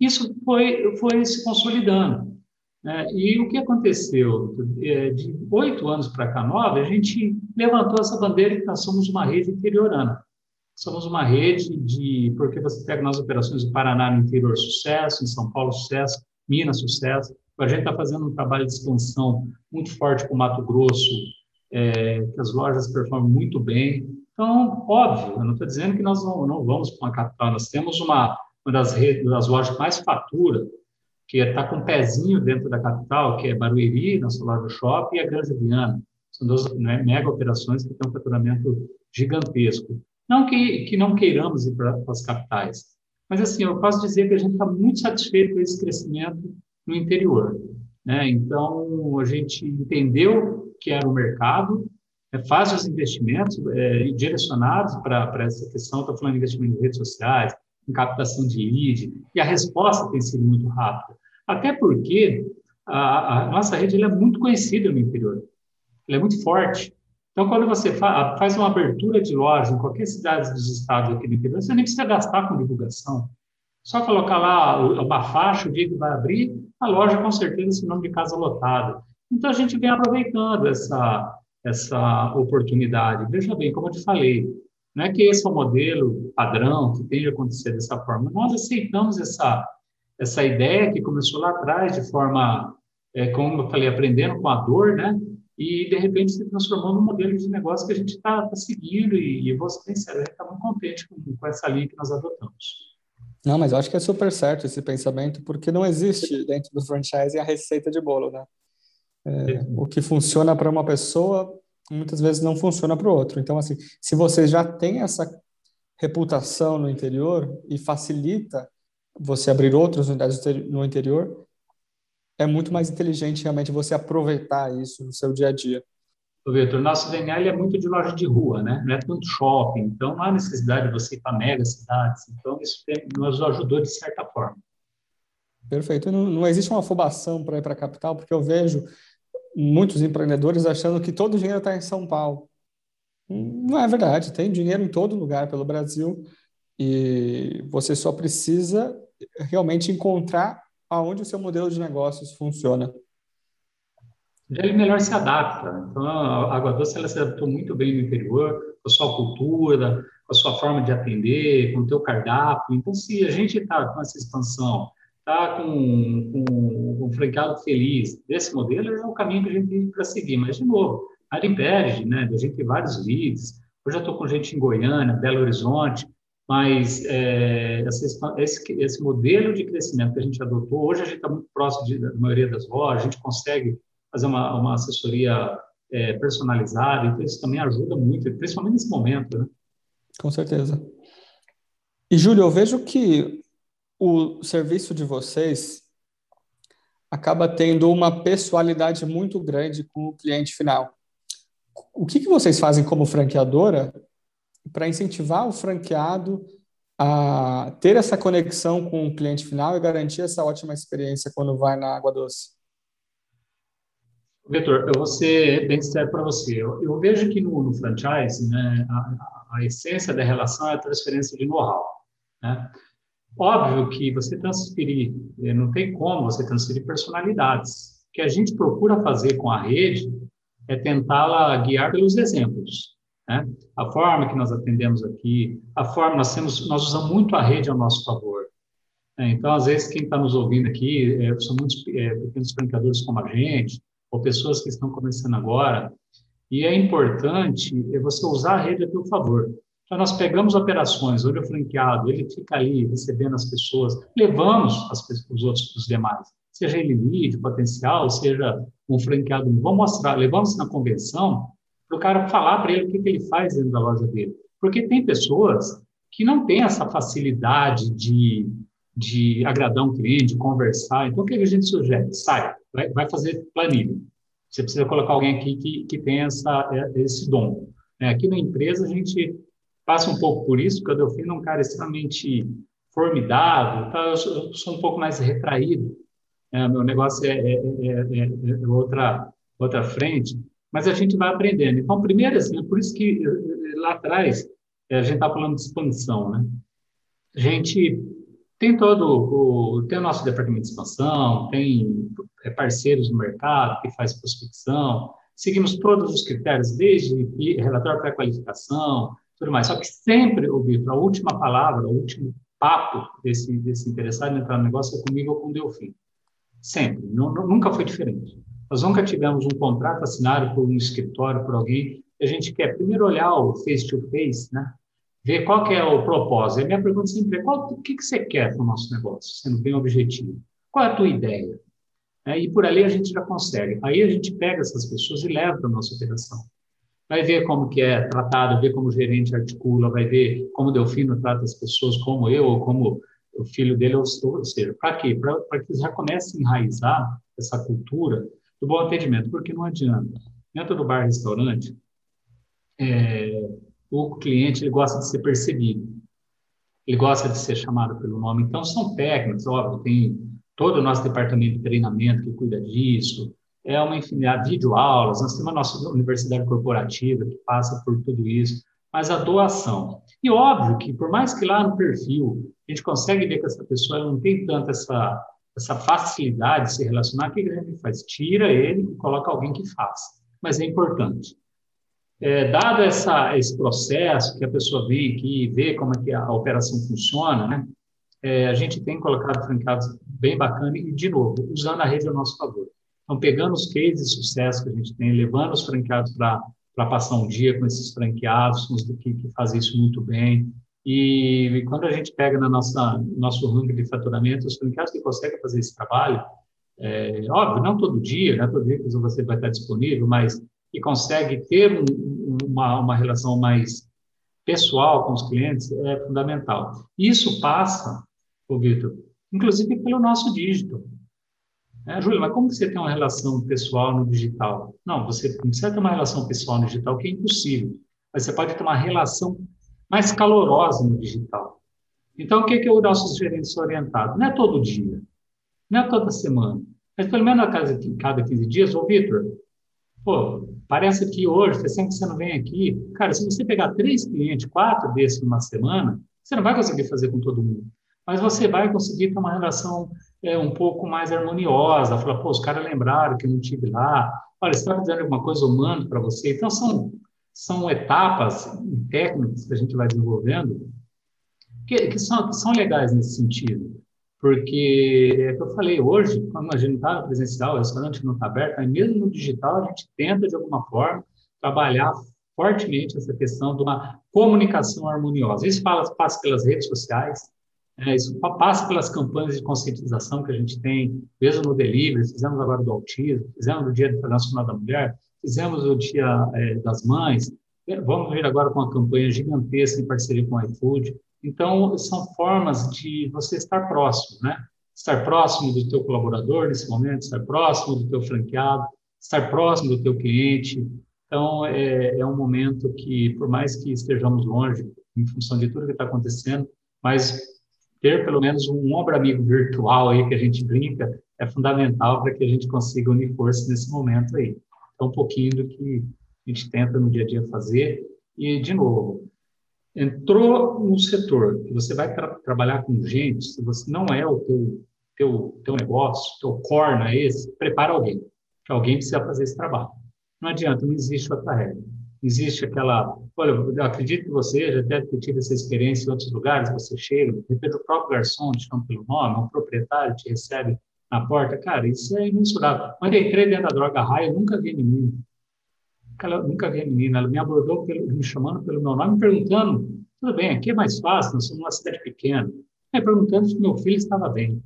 Isso foi, foi se consolidando. Né? E o que aconteceu? É, de oito anos para cá, nove, a gente levantou essa bandeira que nós somos uma rede interiorana. Somos uma rede de. Porque você pega nas operações do Paraná no interior, sucesso, em São Paulo, sucesso, Minas, sucesso. A gente está fazendo um trabalho de expansão muito forte com o Mato Grosso, é, que as lojas performam muito bem. Então, óbvio, eu não estou dizendo que nós não, não vamos para uma capital, nós temos uma, uma das, redes, das lojas mais fatura que está com um pezinho dentro da capital, que é Barueri, nosso lado do shopping, e a Granja Viana. São duas né, mega operações que têm um faturamento gigantesco. Não que, que não queiramos ir para as capitais, mas assim, eu posso dizer que a gente está muito satisfeito com esse crescimento no interior. Né? Então, a gente entendeu que era o mercado, é, faz os investimentos é, direcionados para essa questão, estou falando de investimento em redes sociais, em captação de lead, e a resposta tem sido muito rápida. Até porque a, a nossa rede é muito conhecida no interior, ela é muito forte. Então, quando você faz uma abertura de loja em qualquer cidade dos estados aqui do interior, você nem precisa gastar com divulgação. Só colocar lá uma faixa, o dia que vai abrir, a loja com certeza esse nome de casa lotada. Então, a gente vem aproveitando essa, essa oportunidade. Veja bem, como eu te falei, não é que esse é o modelo padrão que tem de acontecer dessa forma. Nós aceitamos essa, essa ideia que começou lá atrás de forma, é, como eu falei, aprendendo com a dor, né? E, de repente, se transformou num modelo de negócio que a gente está tá seguindo e, e vou ser sincero, está muito contente com, com essa linha que nós adotamos. Não, mas eu acho que é super certo esse pensamento, porque não existe dentro do franchising a receita de bolo, né? É, o que funciona para uma pessoa muitas vezes não funciona para o outro. Então, assim, se você já tem essa reputação no interior e facilita você abrir outras unidades no interior, é muito mais inteligente realmente você aproveitar isso no seu dia a dia. Vitor, nosso DNA é muito de loja de rua, né? Não é tanto shopping, então não há necessidade de você ir para mega cidades. Então isso nos ajudou de certa forma. Perfeito. Não, não existe uma afobação para ir para a capital, porque eu vejo muitos empreendedores achando que todo o dinheiro está em São Paulo. Não é verdade, tem dinheiro em todo lugar pelo Brasil e você só precisa realmente encontrar aonde o seu modelo de negócios funciona. Ele melhor se adapta. Então, a Água Doce ela se adaptou muito bem no interior, com a sua cultura, com a sua forma de atender, com o teu cardápio. Então, se a gente está com essa expansão está com, com um franqueado feliz desse modelo, é o caminho que a gente tem para seguir. Mas, de novo, nada impede, né? A gente tem vários leads. Hoje eu estou com gente em Goiânia, Belo Horizonte, mas é, esse, esse, modelo de crescimento que a gente adotou, hoje a gente está muito próximo de, da maioria das lojas, a gente consegue fazer uma, uma assessoria é, personalizada, então isso também ajuda muito, principalmente nesse momento, né? Com certeza. E, Júlio, eu vejo que o serviço de vocês acaba tendo uma pessoalidade muito grande com o cliente final. O que, que vocês fazem como franqueadora para incentivar o franqueado a ter essa conexão com o cliente final e garantir essa ótima experiência quando vai na Água Doce? Vitor, eu vou ser bem sincero para você. Eu, eu, vejo que no, no franchise, né, a, a, essência da relação é a transferência de know-how. Né? Óbvio que você transferir, eh, não tem como você transferir personalidades. O que a gente procura fazer com a rede é tentá-la guiar pelos exemplos. Né? A forma que nós atendemos aqui, a forma nós temos, nós usamos muito a rede ao nosso favor. Né? Então, às vezes, quem está nos ouvindo aqui é, são muitos é, pequenos brincadores como a gente, ou pessoas que estão começando agora, e é importante você usar a rede a seu favor. Então, nós pegamos operações onde o franqueado ele fica ali recebendo as pessoas, levamos as, os outros, os demais, seja ele lead, potencial, seja um franqueado, vamos mostrar, levamos na convenção o cara falar para ele o que, que ele faz dentro da loja dele. Porque tem pessoas que não têm essa facilidade de, de agradar um cliente, conversar. Então, o que a gente sugere? Sai, vai, vai fazer planilha. Você precisa colocar alguém aqui que, que tenha essa, esse dom. Né? Aqui na empresa, a gente passa um pouco por isso, porque o Delfino é um cara extremamente formidável, tá? eu, sou, um pouco mais retraído, é, meu negócio é, é, é, é, outra, outra frente, mas a gente vai aprendendo. Então, primeiro, assim, por isso que lá atrás a gente está falando de expansão, né? A gente tem todo o, tem o nosso departamento de expansão, tem parceiros no mercado que faz prospecção, seguimos todos os critérios, desde relatório pré-qualificação, tudo mais. Só que sempre, Vitor, a última palavra, o último papo desse, desse interessado em entrar no negócio é comigo ou com o Delfim. Sempre. Nunca foi diferente. Nós nunca tivemos um contrato assinado por um escritório, por alguém. A gente quer primeiro olhar o face-to-face, -face, né? ver qual que é o propósito. A minha pergunta sempre é, qual, o que, que você quer para o nosso negócio, sendo bem objetivo? Qual é a tua ideia? É, e por ali a gente já consegue. Aí a gente pega essas pessoas e leva para a nossa operação vai ver como que é tratado, ver como o gerente articula, vai ver como o Delfino trata as pessoas, como eu, ou como o filho dele, ou, ou seja, para quê? Para que já comece a enraizar essa cultura do bom atendimento, porque não adianta. Dentro do bar-restaurante, é, o cliente ele gosta de ser percebido, ele gosta de ser chamado pelo nome. Então, são técnicos, óbvio, tem todo o nosso departamento de treinamento que cuida disso, é uma infinidade, videoaulas, nós temos a nossa universidade corporativa que passa por tudo isso, mas a doação. E óbvio que, por mais que lá no perfil a gente consegue ver que essa pessoa não tem tanto essa, essa facilidade de se relacionar, o que gente faz? Tira ele e coloca alguém que faça. Mas é importante. É, dado essa, esse processo que a pessoa vem aqui e vê como é que a, operação funciona, né, é, a gente tem colocado franqueados bem bacana e, de novo, usando a rede a nosso favor. Então, pegando os cases de sucesso que a gente tem, levando os franqueados para passar um dia com esses franqueados, que, que fazem isso muito bem. E, quando a gente pega na nossa nosso ranking de faturamento, os franqueados que conseguem fazer esse trabalho, é, óbvio, não todo dia, não é todo dia que você vai estar disponível, mas que consegue ter um, uma, uma relação mais pessoal com os clientes é fundamental. Isso passa, Vitor, inclusive pelo nosso dígito. É, Júlio, mas como você tem uma relação pessoal no digital? Não, você não precisa ter uma relação pessoal no digital, que é impossível. Mas você pode ter uma relação mais calorosa no digital. Então, o que, que o nosso gerente orientado? Não é todo dia, não é toda semana, mas pelo menos a cada, cada 15 dias, ô Vitor, pô, Parece que hoje, tempo que você não vem aqui. Cara, se você pegar três clientes, quatro desses numa semana, você não vai conseguir fazer com todo mundo. Mas você vai conseguir ter uma relação é, um pouco mais harmoniosa. Falar, pô, os caras lembraram que eu não tive lá. Olha, está dizendo alguma coisa, eu mando para você. Então, são, são etapas técnicas que a gente vai desenvolvendo que, que, são, que são legais nesse sentido. Porque, é que eu falei, hoje, quando a gente está presencial, o restaurante não está aberto, mas mesmo no digital, a gente tenta, de alguma forma, trabalhar fortemente essa questão de uma comunicação harmoniosa. Isso passa pelas redes sociais, é, isso passa pelas campanhas de conscientização que a gente tem, mesmo no delivery, fizemos agora do autismo, fizemos no Dia Internacional da Mulher, fizemos o Dia é, das Mães, vamos vir agora com uma campanha gigantesca em parceria com o iFood. Então, são formas de você estar próximo, né? Estar próximo do teu colaborador nesse momento, estar próximo do teu franqueado, estar próximo do teu cliente. Então, é, é um momento que, por mais que estejamos longe, em função de tudo que está acontecendo, mas ter pelo menos um ombro amigo virtual aí que a gente brinca é fundamental para que a gente consiga unir forças nesse momento aí. Então, um pouquinho do que a gente tenta no dia a dia fazer. E, de novo, entrou no setor que você vai tra trabalhar com gente, se você não é o teu, teu, teu negócio, teu core não é esse, prepara alguém, que alguém precisa fazer esse trabalho. Não adianta, não existe outra regra. Existe aquela, olha, eu acredito que você já deve ter tido essa experiência em outros lugares, você chega, de repente o próprio garçom te chama pelo nome, um proprietário te recebe na porta, cara, isso é imensurável. Quando eu entrei dentro da droga raia, eu nunca vi ninguém ela nunca vi a menina, ela me abordou pelo, me chamando pelo meu nome, me perguntando, tudo bem, aqui é mais fácil, nós somos uma cidade pequena, me perguntando se meu filho estava bem.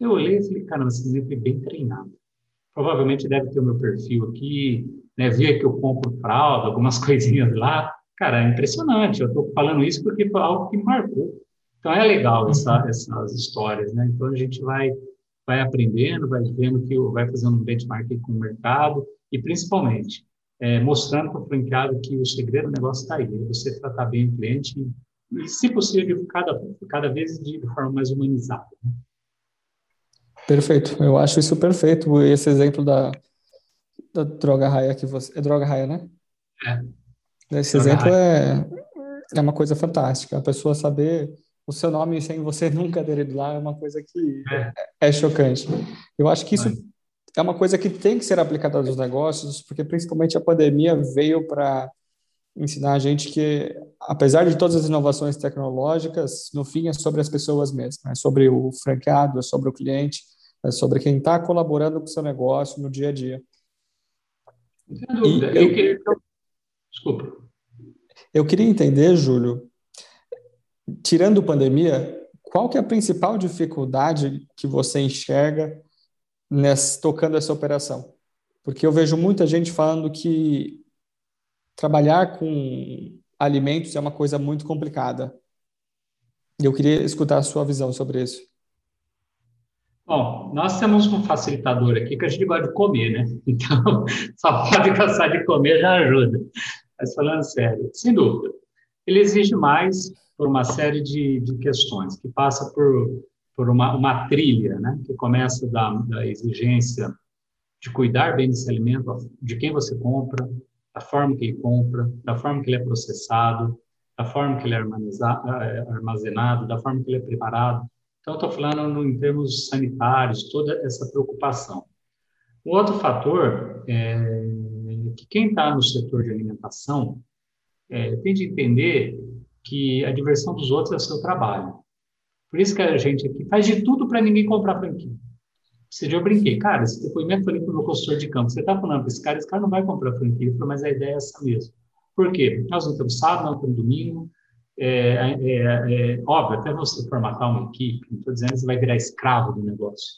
Eu olhei e falei, cara, esse menino foi bem treinado. Provavelmente deve ter o meu perfil aqui, né, via que eu compro fralda, algumas coisinhas lá. Cara, é impressionante, eu estou falando isso porque foi algo que marcou. Então é legal essa, essas histórias, né? Então a gente vai vai aprendendo, vai vendo que vai fazendo um benchmark com o mercado e principalmente é, mostrando para o franqueado que o segredo do negócio está aí, é você tratar bem o cliente e, e se possível, cada, cada vez de, forma mais humanizada. Né? Perfeito, eu acho isso perfeito, esse exemplo da, da droga raia que você... É droga raia, né? É. Esse droga exemplo é, é uma coisa fantástica, a pessoa saber o seu nome sem você nunca ter ido lá é uma coisa que é, é chocante. Eu acho que isso é uma coisa que tem que ser aplicada aos negócios, porque principalmente a pandemia veio para ensinar a gente que, apesar de todas as inovações tecnológicas, no fim é sobre as pessoas mesmas, é sobre o franqueado, é sobre o cliente, é sobre quem está colaborando com o seu negócio no dia a dia. Sem dúvida. Eu, eu, queria... Desculpa. Eu queria entender, Júlio, tirando pandemia, qual que é a principal dificuldade que você enxerga tocando essa operação? Porque eu vejo muita gente falando que trabalhar com alimentos é uma coisa muito complicada. Eu queria escutar a sua visão sobre isso. Bom, nós temos um facilitador aqui que a gente gosta de comer, né? Então, só pode gostar de comer já ajuda. Mas falando sério, sem dúvida, ele exige mais por uma série de, de questões, que passa por por uma, uma trilha, né, que começa da, da exigência de cuidar bem desse alimento, de quem você compra, da forma que ele compra, da forma que ele é processado, da forma que ele é eh, armazenado, da forma que ele é preparado. Então, estou falando no, em termos sanitários, toda essa preocupação. O outro fator é que quem está no setor de alimentação é, tem de entender que a diversão dos outros é o seu trabalho. Por isso que a gente aqui faz de tudo para ninguém comprar franquia. Esse dia eu brinquei, cara, esse depoimento eu falei para o meu consultor de campo, você está falando para esse cara, esse cara não vai comprar franquia, mas a ideia é essa mesmo. Por quê? Nós não temos sábado, não temos domingo, é, é, é, óbvio, até você formatar uma equipe, não estou dizendo que você vai virar escravo do negócio,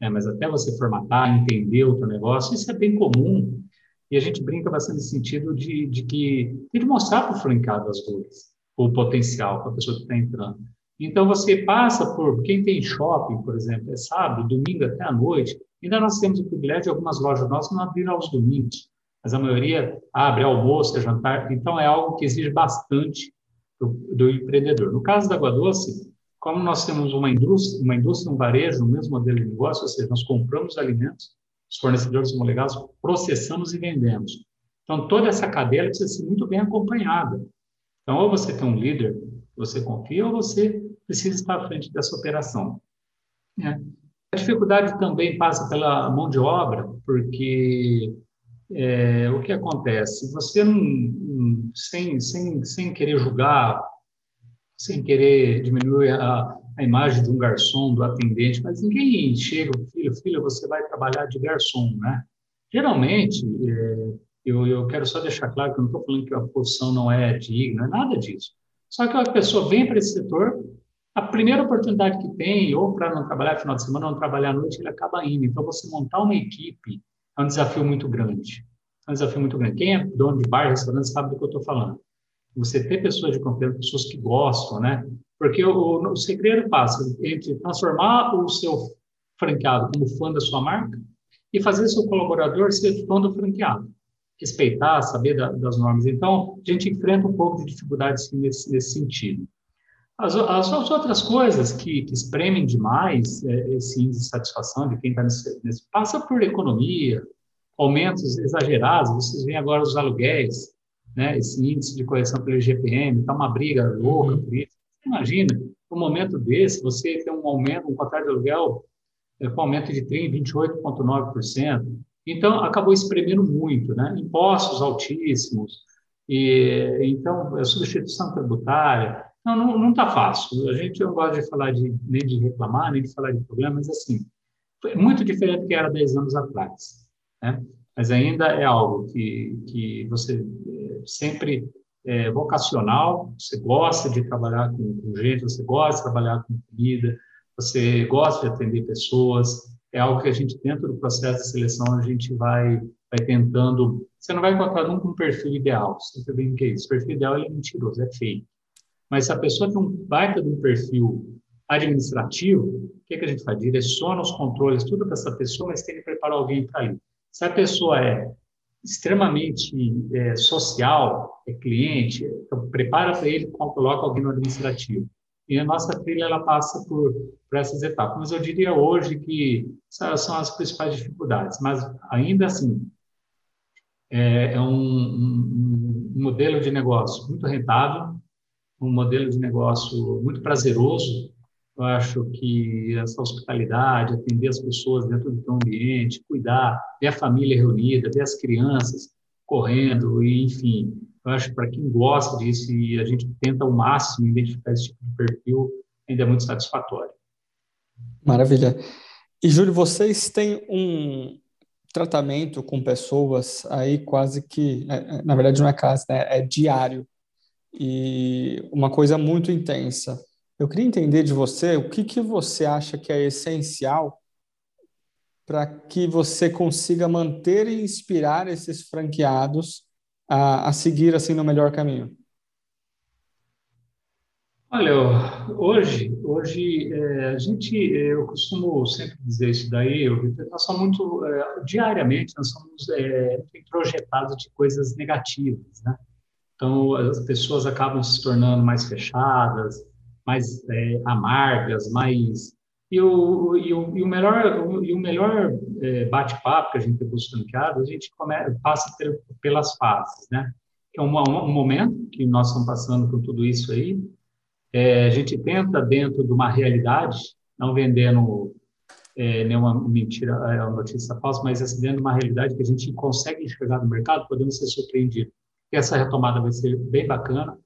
né? mas até você formatar, entender o teu negócio, isso é bem comum, e a gente brinca bastante nesse sentido de, de que tem que mostrar para o franqueado as dores, o potencial para a pessoa que está entrando. Então, você passa por, quem tem shopping, por exemplo, é sábado, domingo até a noite, ainda nós temos o privilégio de algumas lojas nossas não abrir aos domingos, mas a maioria abre almoço, é jantar, então é algo que exige bastante do, do empreendedor. No caso da Água Doce, como nós temos uma indústria, uma indústria, um varejo, no mesmo modelo de negócio, ou seja, nós compramos alimentos, os fornecedores são legados, processamos e vendemos. Então, toda essa cadeia precisa ser muito bem acompanhada. Então, ou você tem um líder você confia, ou você precisa estar à frente dessa operação. É. A dificuldade também passa pela mão de obra, porque é, o que acontece? Você não, sem, sem, sem querer julgar, sem querer diminuir a, a imagem de um garçom, do atendente, mas ninguém chega, filho, filho, você vai trabalhar de garçom, né? Geralmente, é, eu, eu quero só deixar claro que eu não estou falando que a profissão não é digna, é nada disso. Só que a pessoa vem para esse setor, a primeira oportunidade que tem, ou para não trabalhar final de semana, ou não trabalhar à noite, ele acaba indo. Então, você montar uma equipe é um desafio muito grande. É um desafio muito grande. Quem é dono de bar, restaurante, sabe do que eu estou falando. Você ter pessoas de confiança, pessoas que gostam, né? Porque o, o segredo passa entre transformar o seu franqueado como fã da sua marca e fazer seu colaborador ser fã do franqueado. Respeitar, saber da, das normas. Então, a gente enfrenta um pouco de dificuldade sim, nesse, nesse sentido. As, as, as, outras coisas que, que espremem demais é, esse índice de satisfação de quem está nesse, nesse, passa por economia, aumentos exagerados. Vocês veem agora os aluguéis, né? esse índice de correção pelo IGPM, está uma briga louca por isso. Imagina, um momento desse, você tem um aumento, um contrato de aluguel é, com aumento de 30%, 28,9%. Então, acabou espremendo muito, né? Impostos altíssimos, e, então, a substituição tributária. Não, não está fácil. A gente não gosta de falar de, nem de reclamar, nem de falar de problemas, mas, assim, foi muito diferente do que era 10 anos atrás, né? Mas ainda é algo que, que você é, sempre é, vocacional, você gosta de trabalhar com, com gente, você gosta de trabalhar com comida, você gosta de atender pessoas, é algo que a gente, dentro do processo de seleção, a gente vai, vai tentando. Você não vai encontrar nunca um perfil ideal, você sabe o que é isso? O perfil ideal é mentiroso, é feio. Mas se a pessoa tem um baita de um perfil administrativo, o que, é que a gente faz? Direciona os controles, tudo para essa pessoa, mas tem que preparar alguém para ali. Se a pessoa é extremamente é, social, é cliente, então prepara para ele, coloca alguém no administrativo. E a nossa trilha ela passa por, por essas etapas. Mas eu diria hoje que essas são as principais dificuldades. Mas ainda assim, é, é um, um, modelo de negócio muito rentável, um modelo de negócio muito prazeroso, eu acho que essa hospitalidade, atender as pessoas dentro do ambiente, cuidar, ver a família reunida, ver as crianças correndo, e, enfim, eu acho que para quem gosta disso e a gente tenta ao máximo identificar esse tipo de perfil, ainda é muito satisfatório. Maravilha. E, Júlio, vocês têm um tratamento com pessoas aí quase que, é, é, na verdade não é quase, né? é diário, e uma coisa muito intensa. Eu queria entender de você o que, que você acha que é essencial para que você consiga manter e inspirar esses franqueados a, a seguir assim no melhor caminho. Olha, hoje, hoje é, a gente, eu costumo sempre dizer isso daí, eu, nós somos muito, é, diariamente, nós somos é, projetados de coisas negativas, né? Então, as pessoas acabam se tornando mais fechadas, mais é, amargas, mais E o, e o, e o melhor, o, e o melhor é, bate-papo que a gente tem com os franqueados, a gente começa, passa pelas fases, né? É um, um, momento que nós estamos passando com tudo isso aí. É, a gente tenta, dentro de uma realidade, não vendendo é, nenhuma mentira, é uma notícia falsa, mas assim, dentro de uma realidade que a gente consegue enxergar no mercado, podemos ser surpreendidos. Essa retomada vai ser bem bacana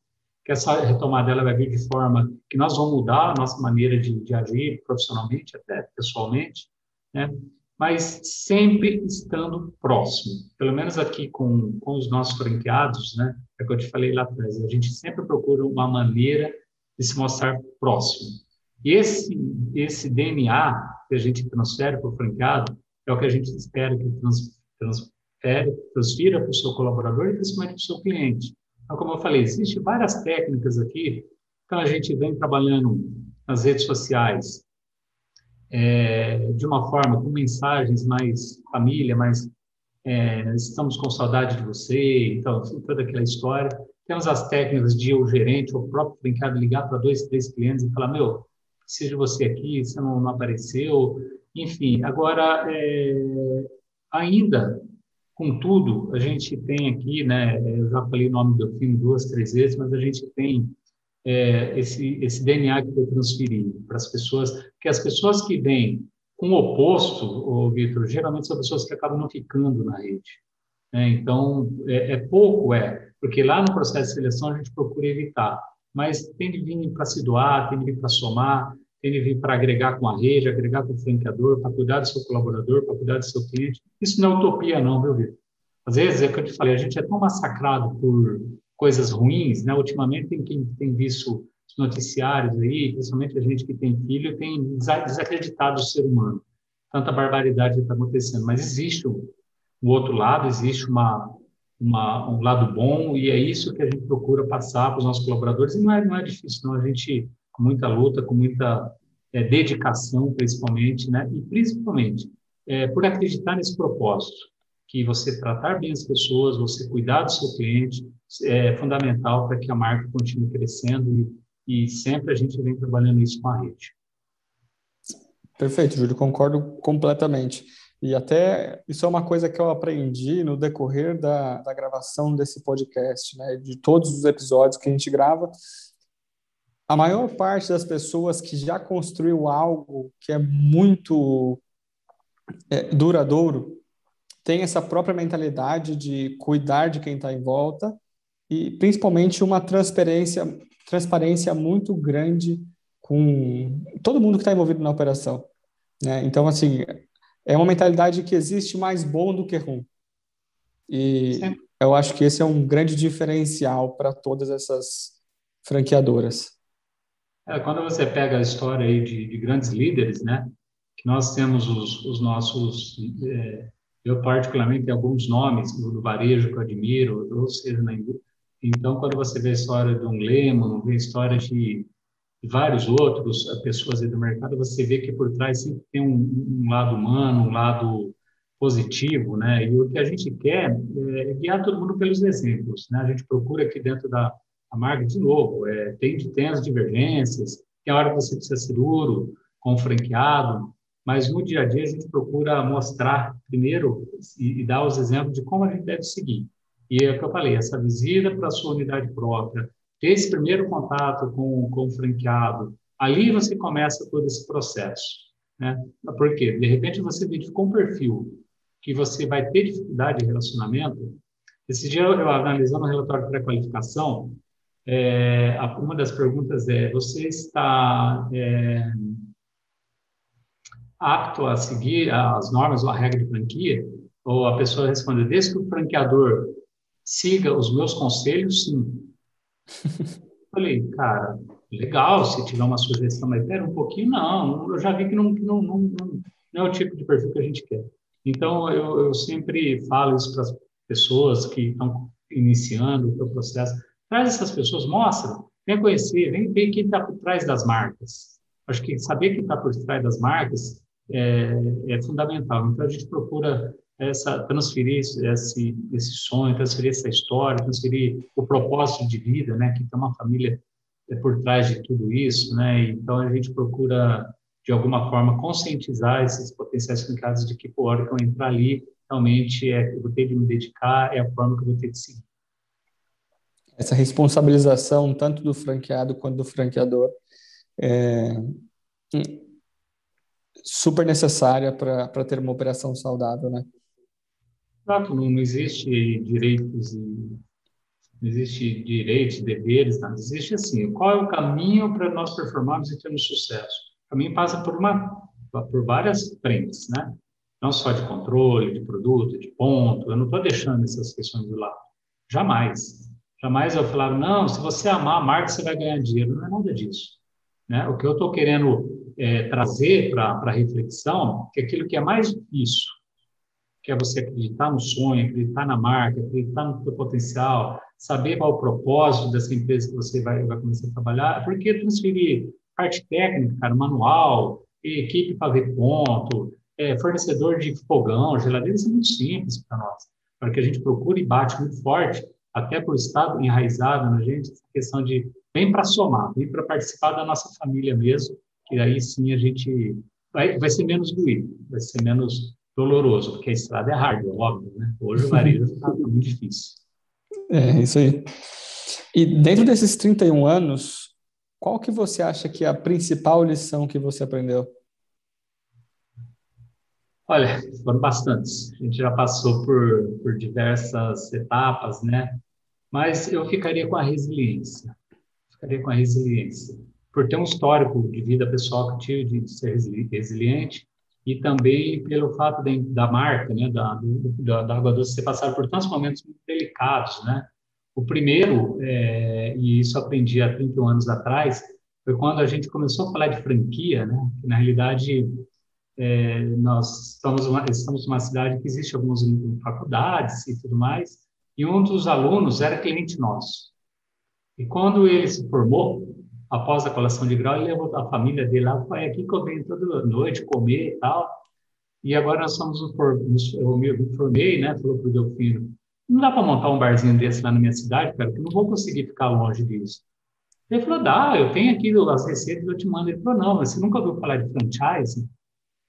que essa retomada ela vai vir de forma que nós vamos mudar a nossa maneira de, de agir profissionalmente, até pessoalmente, né? mas sempre estando próximo. Pelo menos aqui com, com os nossos franqueados, né? é o que eu te falei lá atrás, a gente sempre procura uma maneira de se mostrar próximo. E esse, esse DNA que a gente transfere para o franqueado é o que a gente espera que trans, transfira para o seu colaborador e principalmente para o seu cliente. Então, como eu falei, existem várias técnicas aqui. Então, a gente vem trabalhando nas redes sociais é, de uma forma com mensagens mais família, mais é, estamos com saudade de você, então, toda aquela história. Temos as técnicas de o gerente ou o próprio brincado ligar para dois, três clientes e falar, meu, preciso de você aqui, você não, não apareceu. Enfim, agora, é, ainda Contudo, a gente tem aqui, né, eu já falei o nome do filme duas, três vezes, mas a gente tem é, esse, esse DNA que foi transferido para as pessoas, que as pessoas que vêm com o oposto, o Vitor, geralmente são pessoas que acabam não ficando na rede. Né? Então, é, é, pouco, é, porque lá no processo de seleção a gente procura evitar, mas tem de vir para se doar, tem de vir para somar, de vir para agregar com a rede, agregar com o franqueador, para cuidar do seu colaborador, para cuidar do seu cliente. Isso não é utopia, não, viu, Vitor? Às vezes, é o que eu te falei, a gente é tão massacrado por coisas ruins, né? Ultimamente, tem quem tem visto os noticiários aí, principalmente a gente que tem filho, tem desacreditado o ser humano. Tanta barbaridade está acontecendo. Mas existe um, um outro lado, existe uma, uma, um lado bom, e é isso que a gente procura passar para os nossos colaboradores. E não é, não é difícil, não. A gente com muita luta, com muita é, dedicação, principalmente, né? E principalmente é, por acreditar nesse propósito, que você tratar bem as pessoas, você cuidar do seu cliente, é fundamental para que a marca continue crescendo e, e sempre a gente vem trabalhando isso com a rede. Perfeito, Júlio, concordo completamente. E até isso é uma coisa que eu aprendi no decorrer da, da gravação desse podcast, né? De todos os episódios que a gente grava, a maior parte das pessoas que já construiu algo que é muito é, duradouro tem essa própria mentalidade de cuidar de quem está em volta e principalmente uma transparência transparência muito grande com todo mundo que está envolvido na operação. Né? Então, assim, é uma mentalidade que existe mais bom do que ruim. E Sim. eu acho que esse é um grande diferencial para todas essas franqueadoras. É, quando você pega a história aí de, de, grandes líderes, né, que nós temos os, os nossos, é, eu particularmente tenho alguns nomes do, varejo que eu admiro, ou seja, na então quando você vê a história de um Lehman, vê a história de, vários outros é, pessoas do mercado, você vê que por trás sempre tem um, um lado humano, um lado positivo, né? E o que a gente quer é guiar todo mundo pelos exemplos, né? A gente procura aqui dentro da a marca, de novo, é, tem, tem as divergências, tem a hora que você precisa ser duro com o franqueado, mas no dia a dia a gente procura mostrar primeiro e, e dar os exemplos de como a gente deve seguir. E é o que eu falei, essa visita para a sua unidade própria, ter esse primeiro contato com, com o franqueado, ali você começa todo esse processo. Né? Por quê? De repente você identificou um perfil que você vai ter dificuldade de relacionamento. Esse dia eu analisando o relatório de pré-qualificação, é, uma das perguntas é: você está é, apto a seguir as normas ou a regra de franquia? Ou a pessoa responde: desde que o franqueador siga os meus conselhos, sim. Falei, cara, legal se tiver uma sugestão, mas espera um pouquinho, não, eu já vi que não, não, não, não, é o tipo de perfil que a gente quer. Então, eu, eu sempre falo isso para as pessoas que estão iniciando o seu processo Traz essas pessoas, mostra, vem conhecer, vem ver quem está por trás das marcas. Acho que saber quem está por trás das marcas é, é, fundamental. Então, a gente procura essa, transferir esse, esse sonho, transferir essa história, transferir o propósito de vida, né? Que tem uma família é, por trás de tudo isso, né? Então, a gente procura de alguma forma, conscientizar esses potenciais franqueados de que, por hora que eu entrar ali, realmente é, eu vou ter de me dedicar, é a forma que eu vou ter de seguir. Essa responsabilização, tanto do franqueado quanto do franqueador, é super necessária para ter uma operação saudável, né? Exato, não, existe direitos e não existe direitos, deveres, nada. Existe assim, qual é o caminho para nós performarmos e termos sucesso? O caminho passa por uma por várias frentes, né? Não só de controle, de produto, de ponto. Eu não estou deixando essas questões de lado. Jamais. Jamais eu falar, não, se você amar a marca, você vai ganhar dinheiro. Não é nada disso. Né? O que eu estou querendo é, trazer para a reflexão é aquilo que é mais difícil, que é você acreditar no sonho, acreditar na marca, acreditar no seu potencial, saber qual o propósito dessa empresa que você vai, vai começar a trabalhar, porque transferir parte técnica, cara, manual, equipe para ver ponto, é, fornecedor de fogão, geladeira, isso é muito simples para nós. Para que a gente procure e bate muito forte, até por estado enraizado na gente, essa questão de vem para somar, vem para participar da nossa família mesmo, que aí sim a gente vai, vai ser menos doído, vai ser menos doloroso, porque a estrada é hard, óbvio, né? Hoje o varejo está muito difícil. É, isso aí. E dentro desses 31 anos, qual que você acha que é a principal lição que você aprendeu? Olha, foram bastantes. A gente já passou por, por diversas etapas, né? Mas eu ficaria com a resiliência. Ficaria com a resiliência. Por ter um histórico de vida pessoal que tive de ser resiliente, e também pelo fato de, da marca, né, da, da, da Água Doce, ser passado por tantos momentos muito delicados, né? O primeiro, é, e isso aprendi há 31 anos atrás, foi quando a gente começou a falar de franquia, né? Que, na realidade, é, nós estamos, uma, estamos numa cidade que existe algumas faculdades e tudo mais, e um dos alunos era cliente nosso. E quando ele se formou, após a colação de grau, ele levou a família dele lá, foi aqui que venho toda noite comer e tal. E agora nós somos, eu me formei, né, falou para o Delfino, não dá para montar um barzinho desse lá na minha cidade, cara, porque eu não vou conseguir ficar longe disso. Ele falou, dá, eu tenho aqui as receitas, eu te mando. Ele falou, não, mas você nunca ouviu falar de franchise?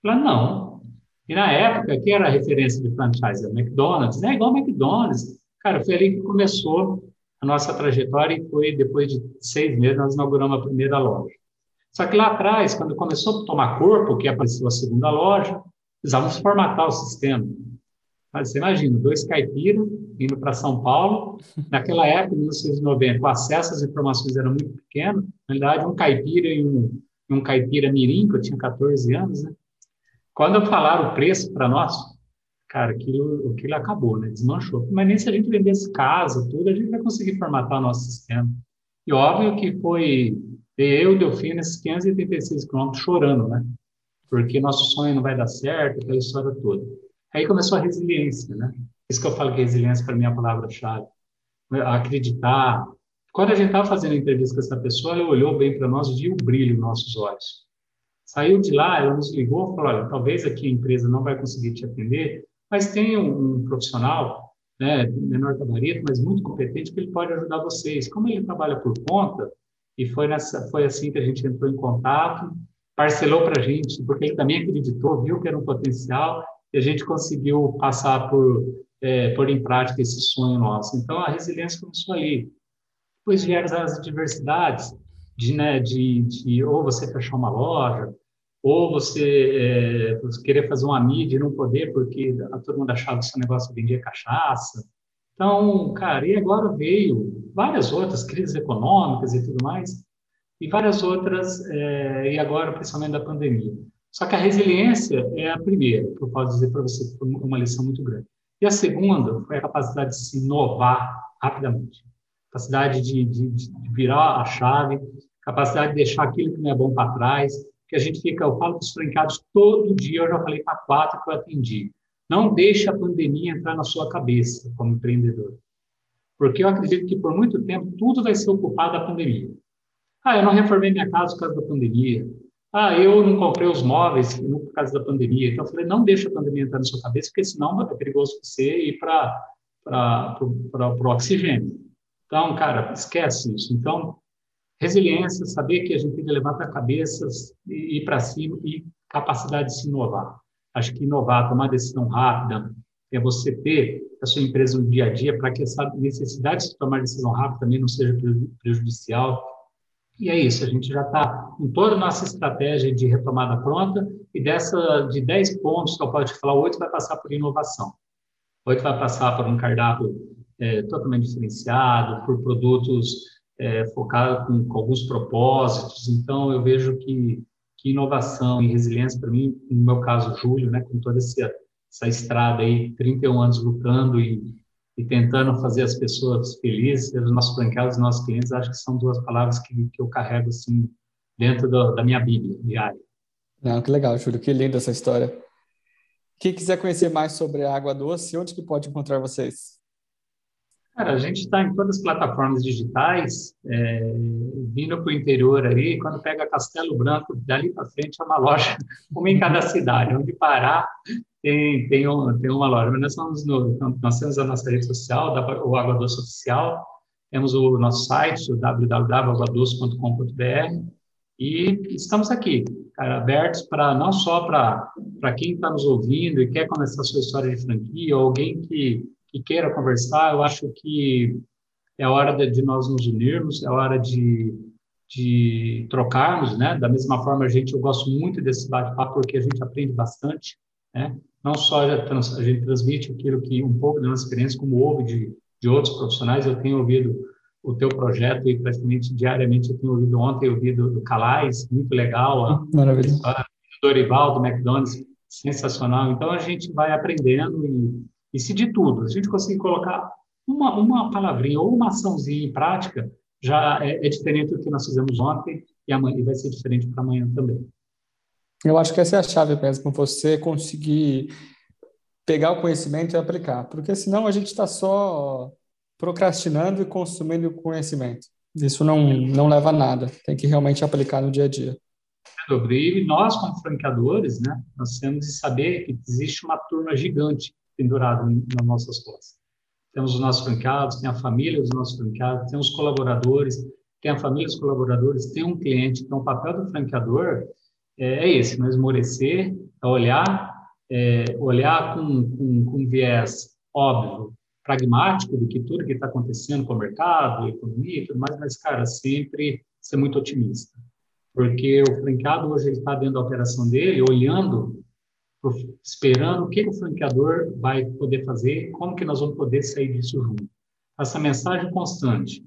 Falei, não. E na época, quem era a referência de franchise? Era McDonald's, né? Igual McDonald's. Cara, foi ali que começou a nossa trajetória e foi depois de seis meses nós inauguramos a primeira loja. Só que lá atrás, quando começou a tomar corpo, que apareceu a segunda loja, precisávamos formatar o sistema. Mas você imagina, dois caipiras indo para São Paulo, naquela época, em 1990, o acesso às informações era muito pequeno, na realidade, um caipira e um, um caipira mirim, que eu tinha 14 anos, né? Quando falaram o preço para nós, cara, aquilo, aquilo acabou, né? Desmanchou. Mas nem se a gente vendesse casa, tudo, a gente vai conseguir formatar o nosso sistema. E óbvio que foi eu, Delfino, esses 586 quilômetros chorando, né? Porque nosso sonho não vai dar certo, aquela história toda. Aí começou a resiliência, né? Isso que eu falo que resiliência para mim é a palavra-chave. Acreditar. Quando a gente estava fazendo entrevista com essa pessoa, ela olhou bem para nós e viu o brilho nos nossos olhos. Saiu de lá, ela nos ligou e falou: olha, talvez aqui a empresa não vai conseguir te atender, mas tem um, um profissional, né, menor gabarito, mas muito competente, que ele pode ajudar vocês. Como ele trabalha por conta, e foi, nessa, foi assim que a gente entrou em contato, parcelou para a gente, porque ele também acreditou, viu que era um potencial, e a gente conseguiu passar por, é, por em prática esse sonho nosso. Então, a resiliência começou ali. Depois vieram as adversidades, de, né, de, de ou você fechar uma loja, ou você, é, você querer fazer uma mídia e não poder porque a turma achava que seu negócio vendia cachaça. Então, cara, e agora veio várias outras crises econômicas e tudo mais, e várias outras, é, e agora principalmente da pandemia. Só que a resiliência é a primeira, que eu posso dizer para você, foi uma lição muito grande. E a segunda foi a capacidade de se inovar rapidamente, capacidade de, de, de virar a chave, capacidade de deixar aquilo que não é bom para trás, que a gente fica, eu falo para os franqueados todo dia, eu já falei para quatro que eu atendi. Não deixe a pandemia entrar na sua cabeça como empreendedor. Porque eu acredito que por muito tempo tudo vai ser ocupado da pandemia. Ah, eu não reformei minha casa por causa da pandemia. Ah, eu não comprei os móveis por causa da pandemia. Então eu falei, não deixe a pandemia entrar na sua cabeça, porque senão ser perigoso você ir para o oxigênio. Então, cara, esquece isso. Então, resiliência, saber que a gente tem que levantar cabeças e ir para cima e capacidade de se inovar. Acho que inovar, tomar decisão rápida, é você ter a sua empresa no dia a dia para que essa necessidade de tomar decisão rápida também não seja prejudicial. E é isso, a gente já está com toda a nossa estratégia de retomada pronta e dessa de 10 pontos que eu posso te falar, 8 vai passar por inovação. 8 vai passar por um cardápio é, totalmente diferenciado, por produtos é, focados com, com, alguns propósitos. Então, eu vejo que, que inovação e resiliência, para mim, no meu caso, Júlio, né, com toda essa, essa estrada aí, 31 anos lutando e, e tentando fazer as pessoas felizes, os nossos franqueados, os nossos clientes, acho que são duas palavras que, que eu carrego assim dentro do, da minha Bíblia diária. Não, que legal, Júlio, que linda essa história. Quem quiser conhecer mais sobre a água doce, onde que pode encontrar vocês? Cara, a gente está em todas as plataformas digitais, é, vindo para o interior aí, quando pega Castelo Branco, dali para frente é uma loja, uma em cada cidade. Onde parar, tem, tem, um, tem uma loja. Mas nós, somos no, nós temos a nossa rede social, o Água Doce Oficial, temos o nosso site, o www.aguadoce.com.br, e estamos aqui, cara, abertos para não só para quem está nos ouvindo e quer começar a sua história de franquia, ou alguém que que queira conversar, eu acho que é hora de, de nós nos unirmos, é hora de, de trocarmos, né? Da mesma forma, a gente, eu gosto muito desse bate-papo porque a gente aprende bastante, né? Não só a gente transmite aquilo que um pouco da nossa experiência, como ouve de, de outros profissionais, eu tenho ouvido o teu projeto e praticamente diariamente eu tenho ouvido ontem, eu ouvi do, do Calais, muito legal, a, Maravilha. a Dorival do McDonald's, sensacional. Então a gente vai aprendendo e e se de tudo a gente conseguir colocar uma, uma palavrinha ou uma açãozinha em prática, já é, é diferente do que nós fizemos ontem e amanhã e vai ser diferente para amanhã também. Eu acho que essa é a chave mesmo, você conseguir pegar o conhecimento e aplicar, porque senão a gente está só procrastinando e consumindo conhecimento. Isso não, não leva a nada, tem que realmente aplicar no dia a dia. E nós, como franqueadores, né, nós temos de saber que existe uma turma gigante pendurado nas nossas costas. Temos os nossos franqueados, tem a família dos nossos franqueados, tem os colaboradores, tem a família dos colaboradores, tem um cliente. Então, o papel do franqueador é, é esse, não esmorecer, é olhar, é, olhar com, com, com viés óbvio, pragmático do que tudo que está acontecendo com o mercado, economia e tudo mais, mas, cara, sempre ser muito otimista. Porque o franqueado hoje está dentro da operação dele, olhando esperando o que o franqueador vai poder fazer, como que nós vamos poder sair disso junto. Essa mensagem constante,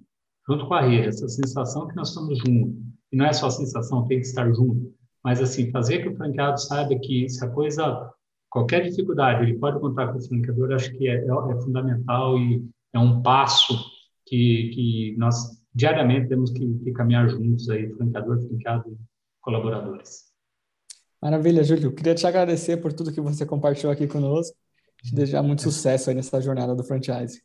junto com a rede, essa sensação que nós estamos juntos, e não é só a sensação, tem que estar junto, mas assim, fazer que o franqueado saiba que se a coisa, qualquer dificuldade, ele pode contar com o franqueador, acho que é, é, é fundamental e é um passo que, que nós diariamente temos que, que caminhar juntos aí, franqueador, franqueado colaboradores. Maravilha, Júlio. Queria te agradecer por tudo que você compartilhou aqui conosco. Te desejar muito sucesso aí nessa jornada do franchise.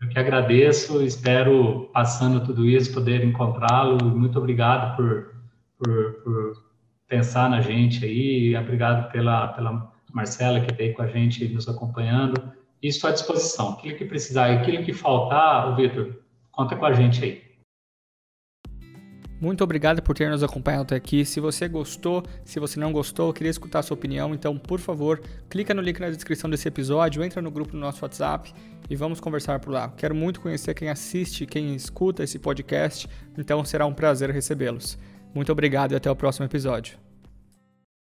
Eu que agradeço, espero, passando tudo isso, poder encontrá-lo. Muito obrigado por, por, por, pensar na gente aí. Obrigado pela, pela Marcela, que veio com a gente nos acompanhando. Estou à disposição. Aquilo que precisar, aquilo que faltar, Vitor, conta com a gente aí. Muito obrigado por ter nos acompanhado até aqui. Se você gostou, se você não gostou, queria escutar a sua opinião, então, por favor, clica no link na descrição desse episódio, entra no grupo do nosso WhatsApp e vamos conversar por lá. Quero muito conhecer quem assiste, quem escuta esse podcast, então será um prazer recebê-los. Muito obrigado e até o próximo episódio.